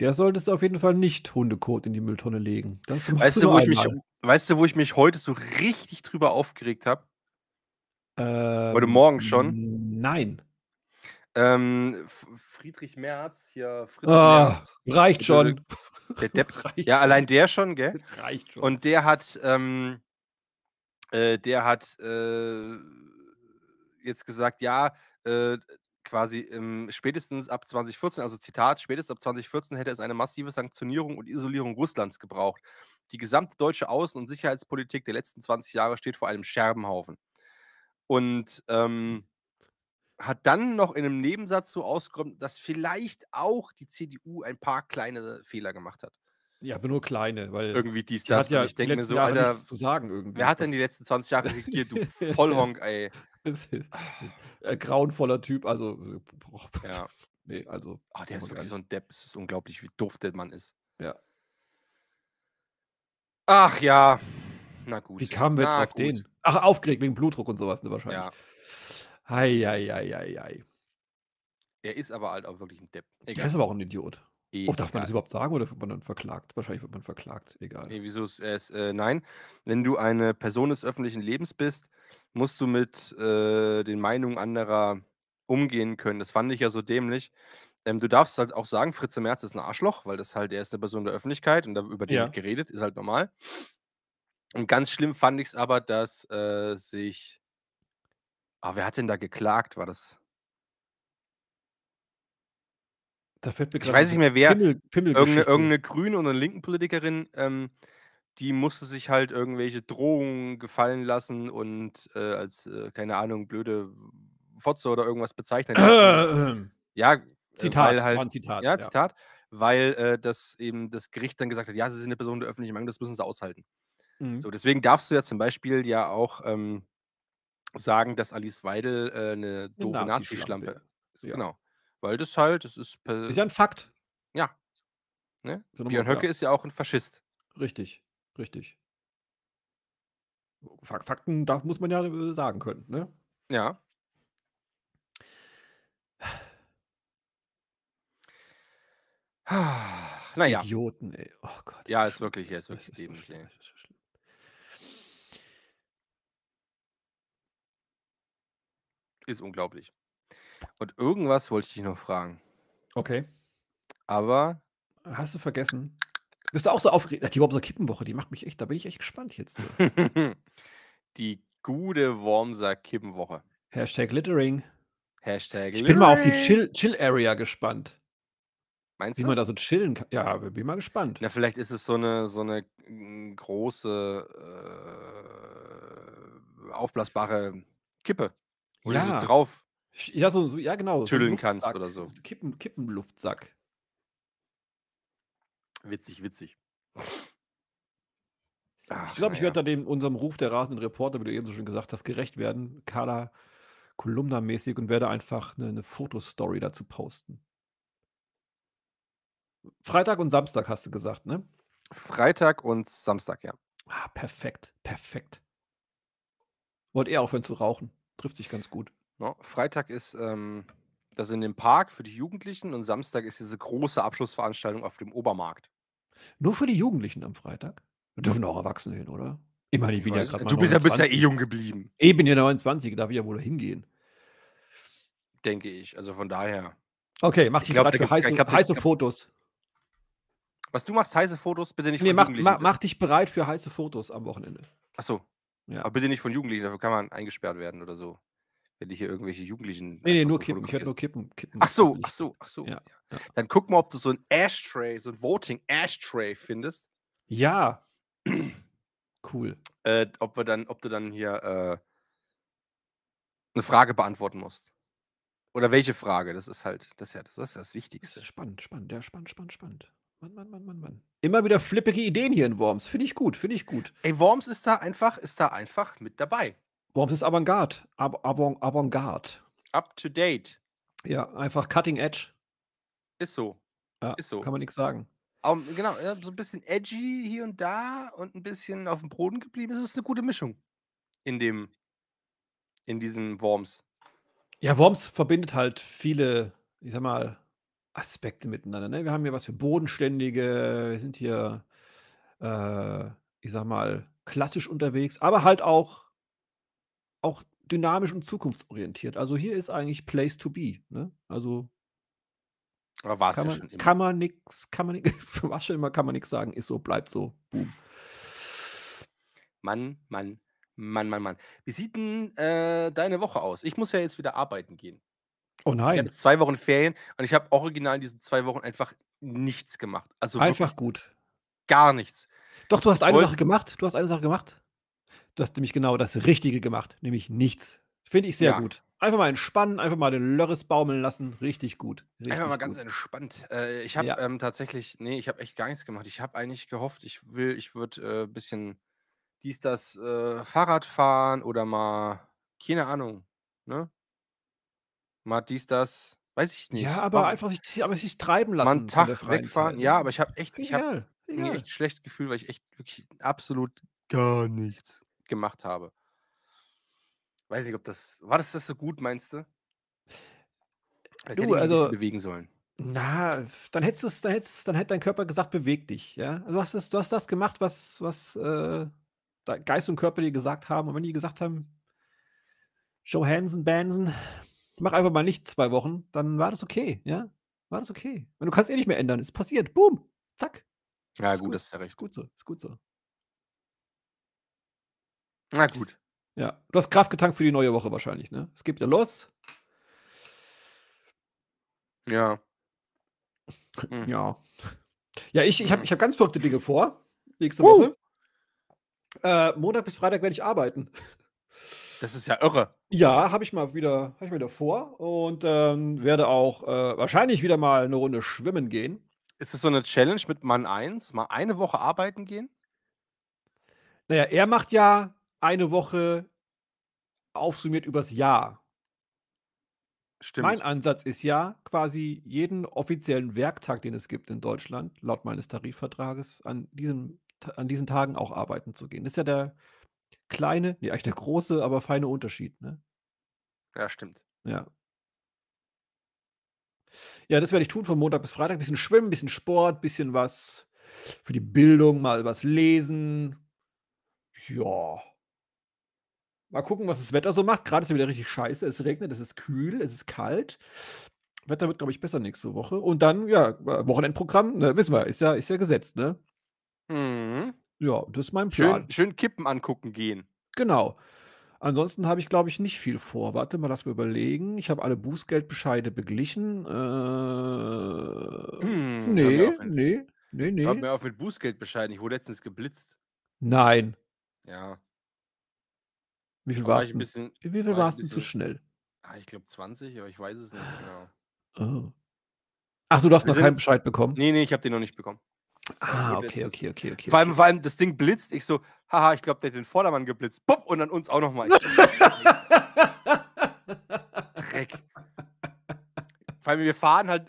Der solltest du auf jeden Fall nicht Hundekot in die Mülltonne legen. Das Weißt du, wo ich mich, weißt du, wo ich mich heute so richtig drüber aufgeregt habe? Ähm, Morgen schon? Nein. Ähm, Friedrich Merz, hier Fritz Ah, Merz, reicht schon. der Depp. *laughs* reicht Ja, allein der schon, gell? *laughs* reicht schon. Und der hat, ähm, äh, der hat äh, jetzt gesagt, ja, äh, quasi ähm, spätestens ab 2014, also Zitat, spätestens ab 2014 hätte es eine massive Sanktionierung und Isolierung Russlands gebraucht. Die gesamte deutsche Außen- und Sicherheitspolitik der letzten 20 Jahre steht vor einem Scherbenhaufen. Und ähm, hat dann noch in einem Nebensatz so ausgeräumt, dass vielleicht auch die CDU ein paar kleine Fehler gemacht hat. ja, aber nur kleine, weil Irgendwie dies, die das. ja ich denke mir so, Jahre Alter, zu sagen irgendwie. wer hat denn die letzten 20 Jahre regiert, du *laughs* Vollhonk, ey? *laughs* grauenvoller Typ, also äh, boah, *laughs* Ja. nee, also Oh, der ist wirklich so ein Depp. Es ist unglaublich, wie doof der Mann ist. Ja. Ach ja. Na gut. Wie kamen wir jetzt Na auf gut. den? Ach, aufgeregt wegen Blutdruck und sowas, ne, wahrscheinlich. Ja. Hei, hei, hei, hei, hei. Er ist aber halt auch wirklich ein Depp. Egal. ist aber auch ein Idiot. Eh, Oh, darf man egal. das überhaupt sagen oder wird man dann verklagt? Wahrscheinlich wird man verklagt, egal. Nee, wieso ist ist, äh, nein. Wenn du eine Person des öffentlichen Lebens bist, musst du mit äh, den Meinungen anderer umgehen können. Das fand ich ja so dämlich. Ähm, du darfst halt auch sagen, Fritze Merz ist ein Arschloch, weil das halt, er ist eine Person der Öffentlichkeit und da, über den Ja. geredet, ist halt normal. Und ganz schlimm fand ich es aber, dass äh, sich. Ah, wer hat denn da geklagt? War das? Da fällt mir Ich weiß nicht mehr, wer. Pimmel, Pimmel Irgendeine, irgendeine grüne oder linken Politikerin, ähm, die musste sich halt irgendwelche Drohungen gefallen lassen und äh, als, äh, keine Ahnung, blöde Fotze oder irgendwas bezeichnen. *clears throat* ja, äh, Zitat, weil war halt, Zitat. ja, Zitat, weil äh, das eben das Gericht dann gesagt hat, ja, sie sind eine Person der öffentlichen Meinung, das müssen sie aushalten. Mhm. So, deswegen darfst du ja zum Beispiel ja auch ähm, sagen, dass Alice Weidel äh, eine doofe Nazi-Schlampe. Nazi-Schlampe ist. Ja. Genau. Weil das halt, das ist, Ist ja ein Fakt. ja. Ne? So Björn Höcke ist ja auch ein Faschist. Richtig, richtig. Fak- Fakten darf, muss man ja äh, sagen können, ne? Ja. *sighs* Naja, Idioten, ey. Oh Gott. ja, ist wirklich, ist wirklich ist so dämlich, schlimm, ey. das ist so schlimm. Ist unglaublich. Und irgendwas wollte ich dich noch fragen. Okay. Aber Hast du vergessen? Bist du auch so aufgeregt? Die Wormser Kippenwoche, die macht mich echt, da bin ich echt gespannt jetzt. *laughs* Die gute Wormser Kippenwoche. Hashtag Littering. Hashtag Ich bin mal auf die Littering. Chill, Chill Area gespannd. Meinst Wie du? man da so chillen kann. Ja, bin mal gespannt. Na, vielleicht ist es so eine, so eine mm, große, äh, aufblasbare Kippe, wo du Ja. so drauf Ja, so, so ja genau. so ein tüddeln kannst oder so. Kippen, Kippenluftsack. Witzig, witzig. Ich glaube, ich werde da dem unserem Ruf der rasenden Reporter, wie du eben so schön gesagt hast, gerecht werden. Carla Kolumna-mäßig und werde einfach eine, eine Fotostory dazu posten. Freitag und Samstag hast du gesagt, ne? Freitag und Samstag, ja. Ah, perfekt, perfekt. Wollt ihr aufhören zu rauchen? Trifft sich ganz gut. No, Freitag ist ähm, das in dem Park für die Jugendlichen und Samstag ist diese große Abschlussveranstaltung auf dem Obermarkt. Nur für die Jugendlichen am Freitag? Da dürfen auch Erwachsene hin, oder? Ich meine, ich Ich bin ja weiß, gerade mal du bist ja, bist ja eh 29. jung geblieben, Ich bin ja 29, darf ich ja wohl hingehen. denke ich. Also von daher. Okay, mach Ich dich bereit für heiße, glaub, heiße Fotos. was du machst, heiße Fotos, bitte nicht Nee, von mach, Jugendlichen. mach, mach dich bereit für heiße Fotos am Wochenende. Achso, Ja. aber bitte nicht von Jugendlichen, dafür kann man eingesperrt werden oder so. Wenn du hier irgendwelche Jugendlichen Nee, nee, nur Kippen. Ich hätte nur. Kippen. Kippen Ach so, ach so, ach so. Ja, ja. Dann guck mal, ob du so ein Ashtray, so ein Voting Ashtray findest. Ja. *clears throat* Cool. Äh, ob wir dann, ob du dann hier äh, eine Frage beantworten musst. Oder welche Frage? Das ist halt, das ist ja das, ist das Das Wichtigste. ist spannend, spannend, ja, spannend, spannend, spannend. Mann, Mann, Mann, Mann, Mann. Immer wieder flippige Ideen hier in Worms. Finde ich gut, finde ich gut. Ey, Worms ist da einfach, ist da einfach mit dabei. Worms ist Avantgarde. Ab Avant Avantgarde. Up to date. Ja, einfach Cutting Edge. Ist so. Ja, Ist so. kann man nichts sagen. Um, genau, so ein bisschen edgy hier und da und ein bisschen auf dem Boden geblieben. Es ist eine gute Mischung in dem, in diesem Worms. Ja, Worms verbindet halt viele, ich sag mal, Aspekte miteinander. Ne? Wir haben hier was für Bodenständige, wir sind hier, äh, ich sag mal, klassisch unterwegs, aber halt auch, auch dynamisch und zukunftsorientiert. Also hier ist eigentlich Place to be. Ne? Also Aber war es kann ja man, schon immer. kann man nix, kann man nix, *laughs* war schon immer, kann man nichts sagen, ist so, bleibt so. Boom. Mann, Mann, Mann, Mann, Mann. Wie sieht denn äh, deine Woche aus? Ich muss ja jetzt wieder arbeiten gehen. Oh Ich habe nein, zwei Wochen Ferien und ich habe original in diesen zwei Wochen einfach nichts gemacht. Also einfach gut. gar nichts. Doch, du hast eine Sache gemacht. Du hast eine Sache gemacht. Du hast nämlich genau das Richtige gemacht, nämlich nichts. Finde ich sehr ja, gut. Einfach mal entspannen, einfach mal den Lörres baumeln lassen. Richtig gut. einfach mal Richtig ganz gut. entspannt. Äh, ich habe Ja. ähm, tatsächlich, nee, ich habe echt gar nichts gemacht. Ich habe eigentlich gehofft, ich will, ich würde ein bisschen dies, das äh, Fahrrad fahren oder mal, keine Ahnung, ne? Mal dies, das, weiß ich Ja, nicht. aber Mal, einfach sich, aber sich treiben mal einen lassen von der Tag wegfahren. Zeit. Ja, Ne? aber ich habe echt, ich habe echt ein schlechtes Gefühl, weil ich echt wirklich absolut gar nichts gemacht habe. Weiß nicht, ob das, war das das so gut, meinst du? Vielleicht Du, also, bewegen sollen. na, dann hättest du's, dann hättest, dann hätte dein Körper gesagt, beweg dich. Ja, du hast es, du hast das gemacht, was, was äh, Geist und Körper dir gesagt haben. Und wenn die gesagt haben, Johansen, Bansen, mach einfach mal nichts zwei Wochen, dann war das okay, ja? War das okay. Und du kannst eh nicht mehr ändern. Ist passiert. Boom. Zack. Ja, Ist gut, das ist ja Ist recht. gut so. Ist gut so. Na gut. Ja. Du hast Kraft getankt für die neue Woche wahrscheinlich, ne? Es geht ja los. Ja. *laughs* Hm. Ja. Ja, ich, ich habe Hm. ich hab ganz verrückte Dinge vor. Nächste Uh, Woche. Äh, Montag bis Freitag werde ich arbeiten. das ist ja irre. Ja, habe ich mal wieder, habe ich mal wieder vor und ähm, werde auch äh, wahrscheinlich wieder mal eine Runde schwimmen gehen. Ist das so eine Challenge mit Mann 1? Mal eine Woche arbeiten gehen? Naja, er macht ja eine Woche aufsummiert übers Jahr. Mein Stimmt. Ansatz ist ja quasi jeden offiziellen Werktag, den es gibt in Deutschland, laut meines Tarifvertrages, an, diesem, an diesen Tagen auch arbeiten zu gehen. Das ist ja der kleine, nee, eigentlich der große, aber feine Unterschied. Ne? Ja, stimmt. Ja. ja, das werde ich tun von Montag bis Freitag. Bisschen schwimmen, bisschen Sport, bisschen was für die Bildung, mal was lesen. Ja. Mal gucken, was das Wetter so macht. Gerade ist ja wieder richtig scheiße. Es regnet, es ist kühl, es ist kalt. Wetter wird, glaube ich, besser nächste Woche. Und dann, ja, Wochenendprogramm, ne, wissen wir, ist ja, ist ja gesetzt, ne? Mhm. Ja, das ist mein Schön, Plan. schön Kippen angucken gehen. Genau. Ansonsten habe ich, glaube ich, nicht viel vor. Warte mal, lass mir überlegen. Ich habe alle Bußgeldbescheide beglichen. Äh, Hm, hör nee, mit, nee, nee, hör nee. mir auf mit Bußgeldbescheiden. Ich wurde letztens geblitzt. Nein. Ja. Wie viel Da war war ich es ein denn? bisschen, Wie viel war ich war ein es denn zu schnell? ah, ich glaube 20, aber ich weiß es nicht genau. Oh. Ach du hast noch keinen Bescheid bekommen? nee, nee, ich habe den noch nicht bekommen. Ah, okay, okay, okay, okay, vor allem, vor allem das Ding blitzt. Ich so, haha, ich glaube, der hat den Vordermann geblitzt. Bupp, und dann uns auch nochmal. Dreck. Vor allem, wir fahren halt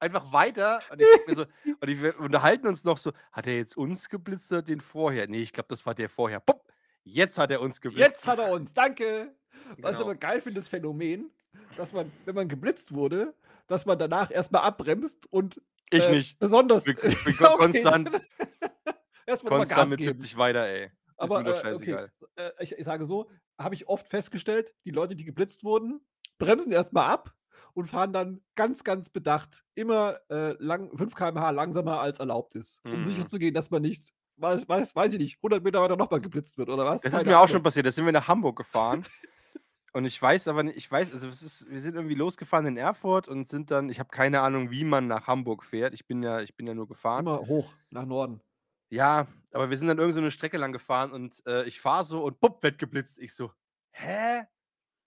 einfach weiter. Und ich mir so, und wir unterhalten uns noch so, hat er jetzt uns geblitzt oder den vorher? Nee, ich glaube, das war der vorher. Pupp, jetzt hat er uns geblitzt. Jetzt hat er uns, danke. Was ich Genau. aber geil finde, das Phänomen, dass man, wenn man geblitzt wurde, dass man danach erstmal abbremst und Ich äh, nicht. besonders wir *laughs* Okay. *laughs* konstant, erstmal konstant mit geben. 70 weiter, ey. Ist Aber mir doch äh, scheißegal. okay, äh, ich, ich sage so, habe ich oft festgestellt, die Leute, die geblitzt wurden, bremsen erstmal ab und fahren dann ganz, ganz bedacht immer äh, lang, 5 km/h langsamer als erlaubt ist, um Mhm. sicher zu gehen, dass man nicht, weiß, weiß, weiß ich nicht, 100 Meter weiter nochmal geblitzt wird oder was? Das ist Keine mir auch schon passiert. Da sind wir nach Hamburg gefahren. *laughs* Und ich weiß aber nicht, ich weiß, also es ist, wir sind irgendwie losgefahren in Erfurt und sind dann, ich habe keine Ahnung, wie man nach Hamburg fährt. Ich bin ja, ich bin ja nur gefahren. Immer hoch nach Norden. Ja, aber wir sind dann irgend so eine Strecke lang gefahren und äh, ich fahre so und bupp, wird geblitzt. Ich so, hä?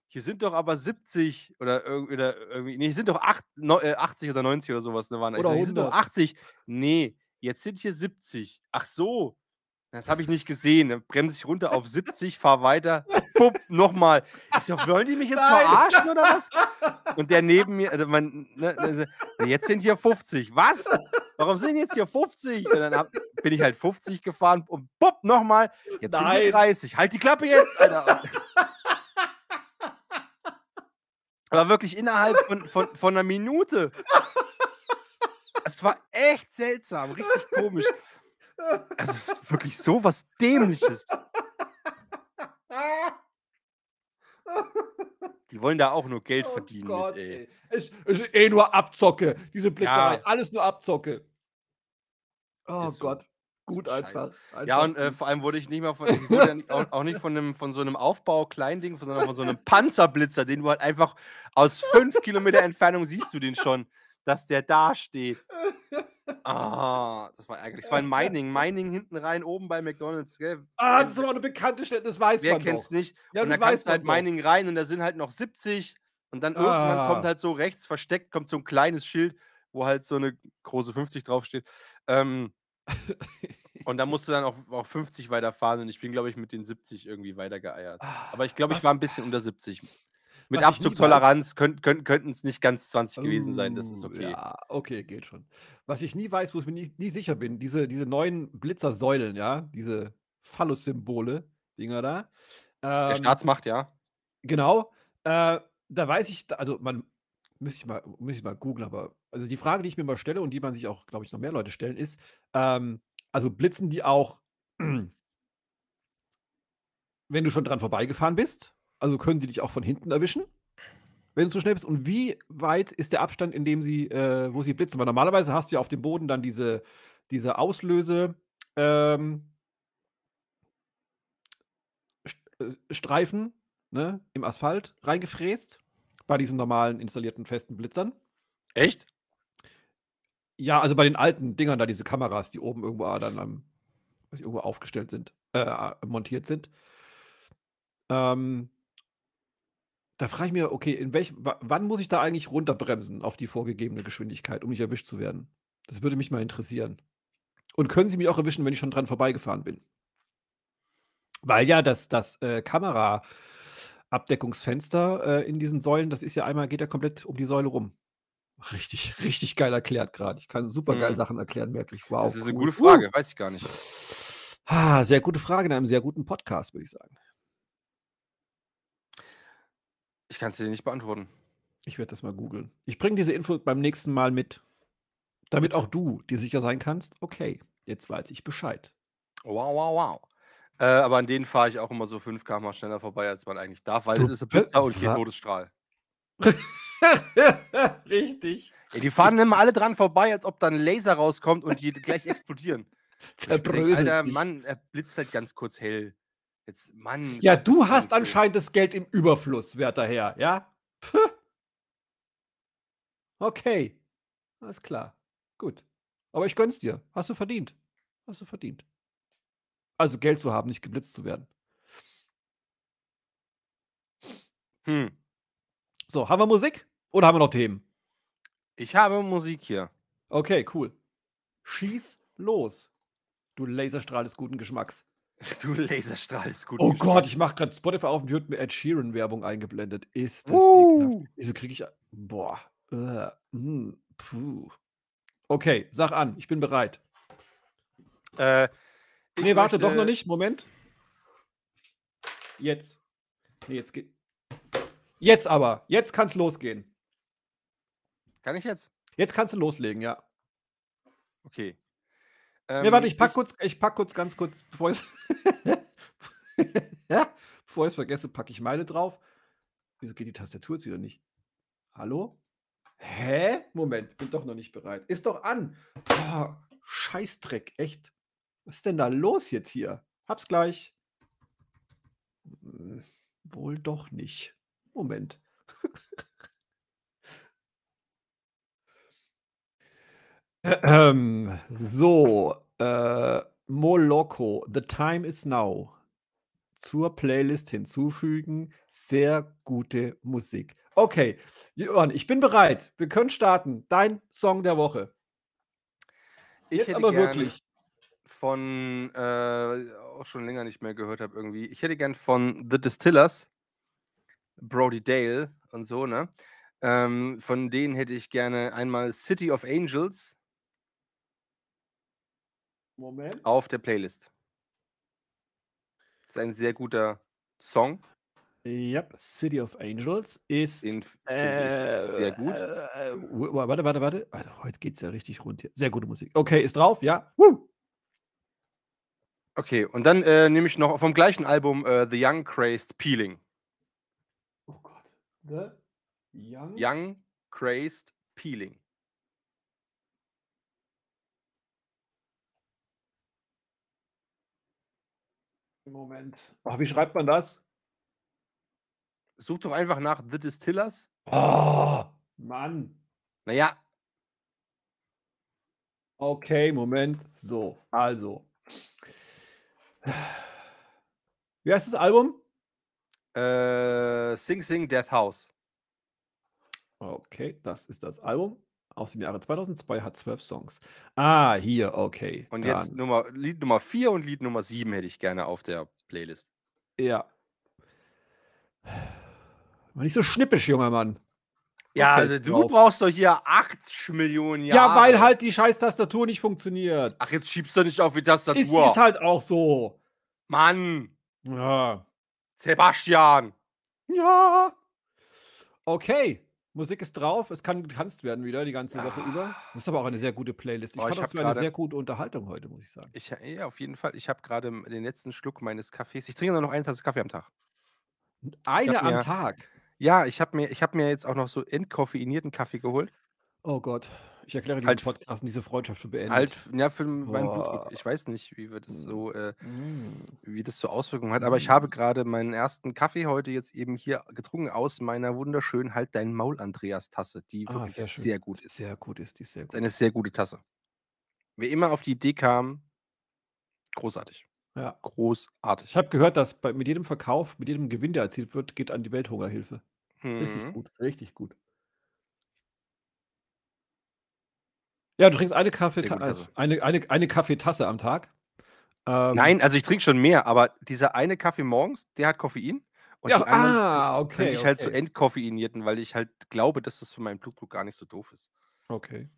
Hier sind doch aber 70 oder, oder irgendwie, nee, hier sind doch acht, no, äh, 80 oder 90 oder sowas. Ne, waren. da. Ich Oder so, hier sind doch 100. 80. Nee, jetzt sind hier 70. Ach so. Das habe ich nicht gesehen. Dann bremse ich runter auf 70, fahr weiter, pupp, nochmal. Ich so, wollen die mich jetzt Nein. verarschen oder was? *laughs* Und der neben mir, also mein, ne, ne, ne, jetzt sind hier 50. Was? Warum sind jetzt hier 50? Und dann hab, bin ich halt 50 gefahren und bupp, nochmal. Jetzt sind Nein. hier 30. Halt die Klappe jetzt, Alter. *laughs* Aber wirklich innerhalb von, von, von einer Minute. Es war echt seltsam, richtig komisch. Also wirklich so was Dämliches. Die wollen da auch nur Geld Oh verdienen Gott, mit, ey. Es, ist eh nur Abzocke, diese Blitzerei. Ja. Alles nur Abzocke. Oh so. Gott. Gut So einfach. Ja, einfach und äh, vor allem wurde ich nicht mal von, ja nicht, auch, auch nicht von, einem, von so einem Aufbau-Kleinding, sondern von so einem Panzerblitzer, den du halt einfach aus fünf Kilometer Entfernung siehst du den schon, dass der da steht. *laughs* Ah, das war ärgerlich. Es war in *laughs* Mining. Mining hinten rein, oben bei McDonalds, gell? ah, das ist aber eine bekannte Stelle, das weiß Wer man kennt's doch. nicht? Ja, und das da kannst du halt doch. Mining rein und da sind halt noch 70 und dann irgendwann Ah. kommt halt so rechts versteckt, kommt so ein kleines Schild, wo halt so eine große 50 draufsteht. Ähm, und da musst du dann auch, auch 50 weiterfahren und ich bin, glaube ich, mit den 70 irgendwie weitergeeiert. Aber ich glaube, ich war ein bisschen unter 70. Mit Abzugtoleranz könnten könnten es nicht ganz 20 gewesen sein, das ist okay. Ja, okay, geht schon. Was ich nie weiß, wo ich mir nie, nie sicher bin, diese, diese neuen Blitzersäulen, ja, diese Phallus-Symbole, Dinger da. Der Ähm, Staatsmacht, ja. Genau. Äh, da weiß ich, also man müsste ich mal, muss ich mal googeln, aber also die Frage, die ich mir mal stelle und die man sich auch, glaube ich, noch mehr Leute stellen, ist, ähm, also blitzen die auch, *clears throat* wenn du schon dran vorbeigefahren bist? Also können sie dich auch von hinten erwischen, wenn du zu schnell bist? Und wie weit ist der Abstand, in dem sie, äh, wo sie blitzen? Weil normalerweise hast du ja auf dem Boden dann diese, diese Auslöse, ähm, äh, Streifen ne, im Asphalt reingefräst bei diesen normalen installierten festen Blitzern. Echt? Ja, also bei den alten Dingern da, diese Kameras, die oben irgendwo ah, dann am, irgendwo aufgestellt sind, äh, montiert sind. Ähm, da frage ich mir, okay, in welch, wa- wann muss ich da eigentlich runterbremsen auf die vorgegebene Geschwindigkeit, um nicht erwischt zu werden? Das würde mich mal interessieren. Und können Sie mich auch erwischen, wenn ich schon dran vorbeigefahren bin? Weil ja das, das äh, Kamera-Abdeckungsfenster äh, in diesen Säulen, das ist ja einmal, geht ja komplett um die Säule rum. Richtig, *laughs* richtig geil erklärt gerade. Ich kann super geil Mhm. Sachen erklären, merklich. Wow. Das ist eine cool. gute Frage, weiß ich gar nicht. Uh. Ah, sehr gute Frage in einem sehr guten Podcast, würde ich sagen. Ich kann es dir nicht beantworten. Ich werde das mal googeln. Ich bringe diese Info beim nächsten Mal mit, damit Bitte. auch du dir sicher sein kannst, okay, jetzt weiß ich Bescheid. Wow, wow, wow. Äh, aber an denen fahre ich auch immer so 5 km schneller vorbei, als man eigentlich darf, weil Du es ist ein be- Blitzer und kein Todesstrahl. *laughs* Richtig. Ey, die fahren immer alle dran vorbei, als ob da ein Laser rauskommt und die gleich *laughs* explodieren. Zerbröselst Alter, dich. Mann, er blitzt halt ganz kurz hell. Jetzt, Mann. Ja, du hast anscheinend das Geld im Überfluss, werter Herr, ja? Puh. Okay. Alles klar. Gut. Aber ich gönn's dir. Hast du verdient. Hast du verdient. Also Geld zu haben, nicht geblitzt zu werden. Hm. So, haben wir Musik? Oder haben wir noch Themen? Ich habe Musik hier. Okay, cool. Schieß los. Du Laserstrahl des guten Geschmacks. *laughs* Du Laserstrahl ist gut. Oh gespielt. Gott, ich mache gerade Spotify auf und wird mir Ed Sheeran Werbung eingeblendet. Ist das Uh. Wieso kriege ich. Boah. Äh, mm. Okay, sag an, ich bin bereit. Äh, ich Nee, warte, doch noch nicht. Moment. Jetzt. Nee, jetzt geht. Jetzt aber. Jetzt kann's losgehen. Kann ich jetzt? Jetzt kannst du loslegen, ja. Okay. Nee, warte, Ähm, ich pack kurz, ich pack kurz ganz kurz, bevor ich *laughs* ja, bevor ich es vergesse, packe ich meine drauf. Wieso geht die Tastatur jetzt wieder nicht? Hallo? Hä? Moment, bin doch noch nicht bereit. Ist doch an. Oh, Scheißdreck, echt. Was ist denn da los jetzt hier? Hab's gleich. Hm, Wohl doch nicht. Moment. *laughs* Ähm, so, äh, Moloko, The Time is Now. Zur Playlist hinzufügen. Sehr gute Musik. Okay, Johann, ich bin bereit. Wir können starten. Dein Song der Woche. Ich Jetzt hätte aber wirklich. von, äh, auch schon länger nicht mehr gehört habe irgendwie. Ich hätte gern von The Distillers, Brody Dale und so, ne? Ähm, von denen hätte ich gerne einmal City of Angels Moment. auf der Playlist. Das ist ein sehr guter Song. Ja, City of Angels ist. Den finde ich sehr gut. Äh, äh, warte, warte, warte. Also, heute geht es ja richtig rund hier. Sehr gute Musik. Okay, ist drauf, ja. Woo! Okay, und dann äh, nehme ich noch vom gleichen Album äh, The Young Crazed Peeling. Oh Gott. The Young. Young Crazed Peeling. Moment. Oh, wie schreibt man das? Such doch einfach nach The Distillers. Oh, Mann. Naja, Okay, Moment. So, also. Wie heißt das Album? äh, Sing Sing Death House. Okay, das ist das Album aus dem Jahre 2002, hat zwölf Songs. Ah, hier, okay. Und jetzt dann. Nummer, Lied Nummer 4 und Lied Nummer 7 hätte ich gerne auf der Playlist. Ja. War nicht so schnippisch, junger Mann. Ja, Okay, also ist du drauf. brauchst doch hier 8 Millionen Ja, Jahre. weil halt die scheiß Tastatur nicht funktioniert. Ach, jetzt schiebst du nicht auf die Ist, Tastatur. ist halt auch so. Mann, Ja. Sebastian. Ja. Okay. Musik ist drauf. Es kann getanzt werden wieder die ganze Woche über. Das ist aber auch eine sehr gute Playlist. Ich Ah. Boah, fand, ich das war eine sehr gute Unterhaltung heute, muss ich sagen. Ich, ja, auf jeden Fall. Ich habe gerade den letzten Schluck meines Kaffees. Ich trinke nur noch eine Tasse Kaffee am Tag. Eine am mir- Tag. Ja, ich habe mir, ich hab mir jetzt auch noch so entkoffeinierten Kaffee geholt. Oh Gott. Ich erkläre diesen Halt- Podcast diese Freundschaft für beendet. Halt, ja, für meinen. Blutdruck. Ich weiß nicht, wie wir das so, äh, Mm. wie das so Auswirkungen hat, aber ich habe gerade meinen ersten Kaffee heute jetzt eben hier getrunken aus meiner wunderschönen Halt dein Maul Andreas Tasse, die Ah, wirklich sehr sehr, gut ist. Sehr gut ist die, sehr ist gut. eine sehr gute Tasse. Wer immer auf die Idee kam, großartig. Ja. Großartig. Ich habe gehört, dass bei, mit jedem Verkauf, mit jedem Gewinn, der erzielt wird, geht an die Welthungerhilfe. Richtig Mhm. gut, richtig gut. Ja, du trinkst eine, Kaffee Sehr gute also eine, eine, eine Kaffeetasse am Tag. Ähm, Nein, also ich trinke schon mehr, aber dieser eine Kaffee morgens, der hat Koffein. Und ja, die ah, trinke okay. ich halt so okay. entkoffeinierten, weil ich halt glaube, dass das für meinen Blutdruck gar nicht so doof ist. okay.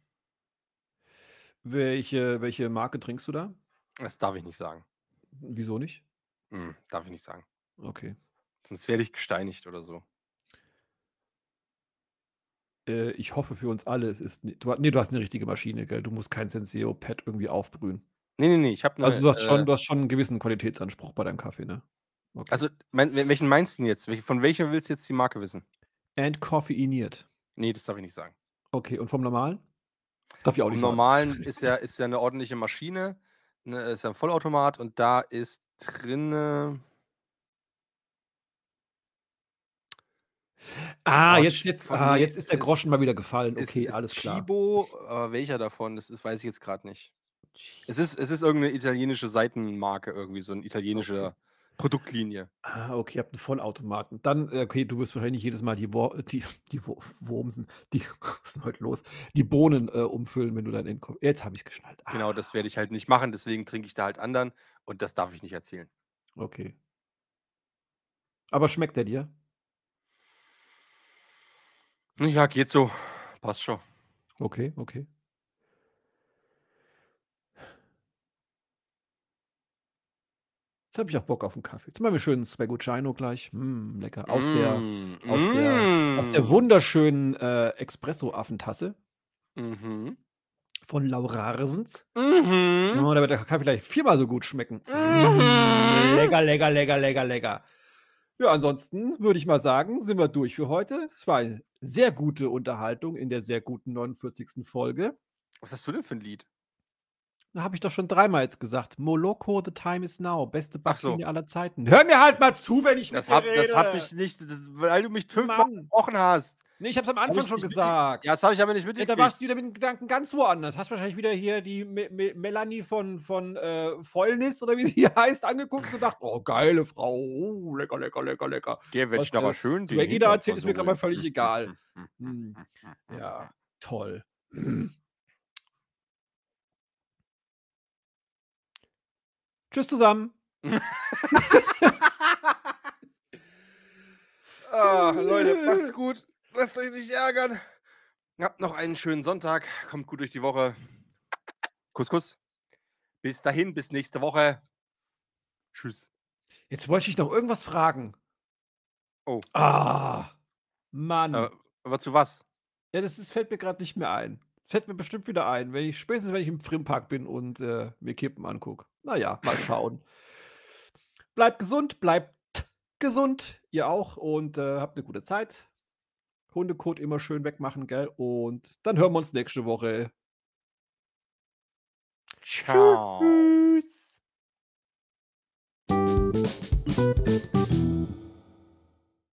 Welche, welche Marke trinkst du da? Das darf ich nicht sagen. Wieso nicht? Hm, darf ich nicht sagen. Okay. Sonst werde ich gesteinigt oder so. Äh, ich hoffe für uns alle, es ist. Du, nee, du hast eine richtige Maschine, gell? Du musst kein Senseo Pad irgendwie aufbrühen. Nee, nee, nee, ich habe Also, du hast, schon, äh, du hast schon einen gewissen Qualitätsanspruch bei deinem Kaffee, ne? Okay. Also, mein, wel- welchen meinst du denn jetzt? Von welchem willst du jetzt die Marke wissen? Entkoffeiniert. Nee, das darf ich nicht sagen. Okay, und vom normalen? Darf ich auch nicht sagen. normalen *laughs* ist ja, ist ja eine ordentliche Maschine, ne, ist ja ein Vollautomat und da ist drinne. Ah, jetzt, jetzt, ah, jetzt ist der ist- Groschen mal wieder gefallen. Ist, Okay, ist alles klar. Chibo, aber welcher davon? Das ist, weiß ich jetzt gerade nicht. Es ist, es ist irgendeine italienische Seitenmarke, irgendwie, so eine italienische Produktlinie. Ah, okay, ihr habt einen Vollautomaten. Dann, äh, okay, du wirst wahrscheinlich jedes Mal die, Wo die, die Wo Wurmsen, die, *laughs* was ist heute los? Die Bohnen äh, umfüllen, wenn du dann in. Jetzt habe ich es geschnallt. Ah, Genau, das werde ich halt nicht machen, deswegen trinke ich da halt anderen und das darf ich nicht erzählen. Okay. Aber schmeckt der dir? Ja, geht so. Passt schon. Okay, okay. Jetzt habe ich auch Bock auf einen Kaffee. Jetzt machen wir schön Zweigocino gleich. Mm, lecker. Aus, mm, der, aus, mm. der, aus der mm. wunderschönen äh, Espresso-Affentasse mhm. von Laurarsens. Mhm. Ja, da wird der Kaffee vielleicht viermal so gut schmecken. Mhm. Lecker, lecker, lecker, lecker, lecker. Ja, ansonsten würde ich mal sagen, sind wir durch für heute. Es war eine sehr gute Unterhaltung in der sehr guten 49. Folge. Was hast du denn für 'n Lied? Habe ich doch schon dreimal jetzt gesagt. Moloko, The Time Is Now, beste Ach so. Aller Zeiten. Hör mir halt mal zu, wenn ich mit Das dir habe das habe rede. ich nicht das weil du mich fünfmal Mann. unterbrochen hast. Ne, ich habe es am Anfang schon gesagt. Ja, das habe ich aber nicht Ja, mitgekriegt. da warst du wieder mit den Gedanken ganz woanders. Hast wahrscheinlich wieder hier die Me Me Melanie von von, äh, Fäulnis oder wie sie *laughs* heißt, angeguckt und gedacht: „Oh, geile Frau. Oh, lecker, lecker, lecker, lecker.“ Der wird aber schön den Swaggy da Hintern erzählt, ist mir grad mal völlig egal. *laughs* Hm. Ja, toll. *laughs* Tschüss zusammen. *laughs* Ah, Leute, macht's gut. Lasst euch nicht ärgern. Habt noch einen schönen Sonntag. Kommt gut durch die Woche. Kuss, Kuss. Bis dahin, bis nächste Woche. Tschüss. Jetzt wollte ich noch irgendwas fragen. Oh. Ah, Mann. Aber aber zu was? Ja, das ist fällt mir grad nicht mehr ein. Fällt mir bestimmt wieder ein, wenn ich spätestens wenn ich im Frimmpark bin und, äh, mir Kippen angucke. Na ja, mal schauen. Bleibt gesund, bleibt gesund, ihr auch und, äh, habt 'ne gute Zeit. Hundekot immer schön wegmachen, gell? Und dann hören wir uns nächste Woche. Ciao. Tschüss.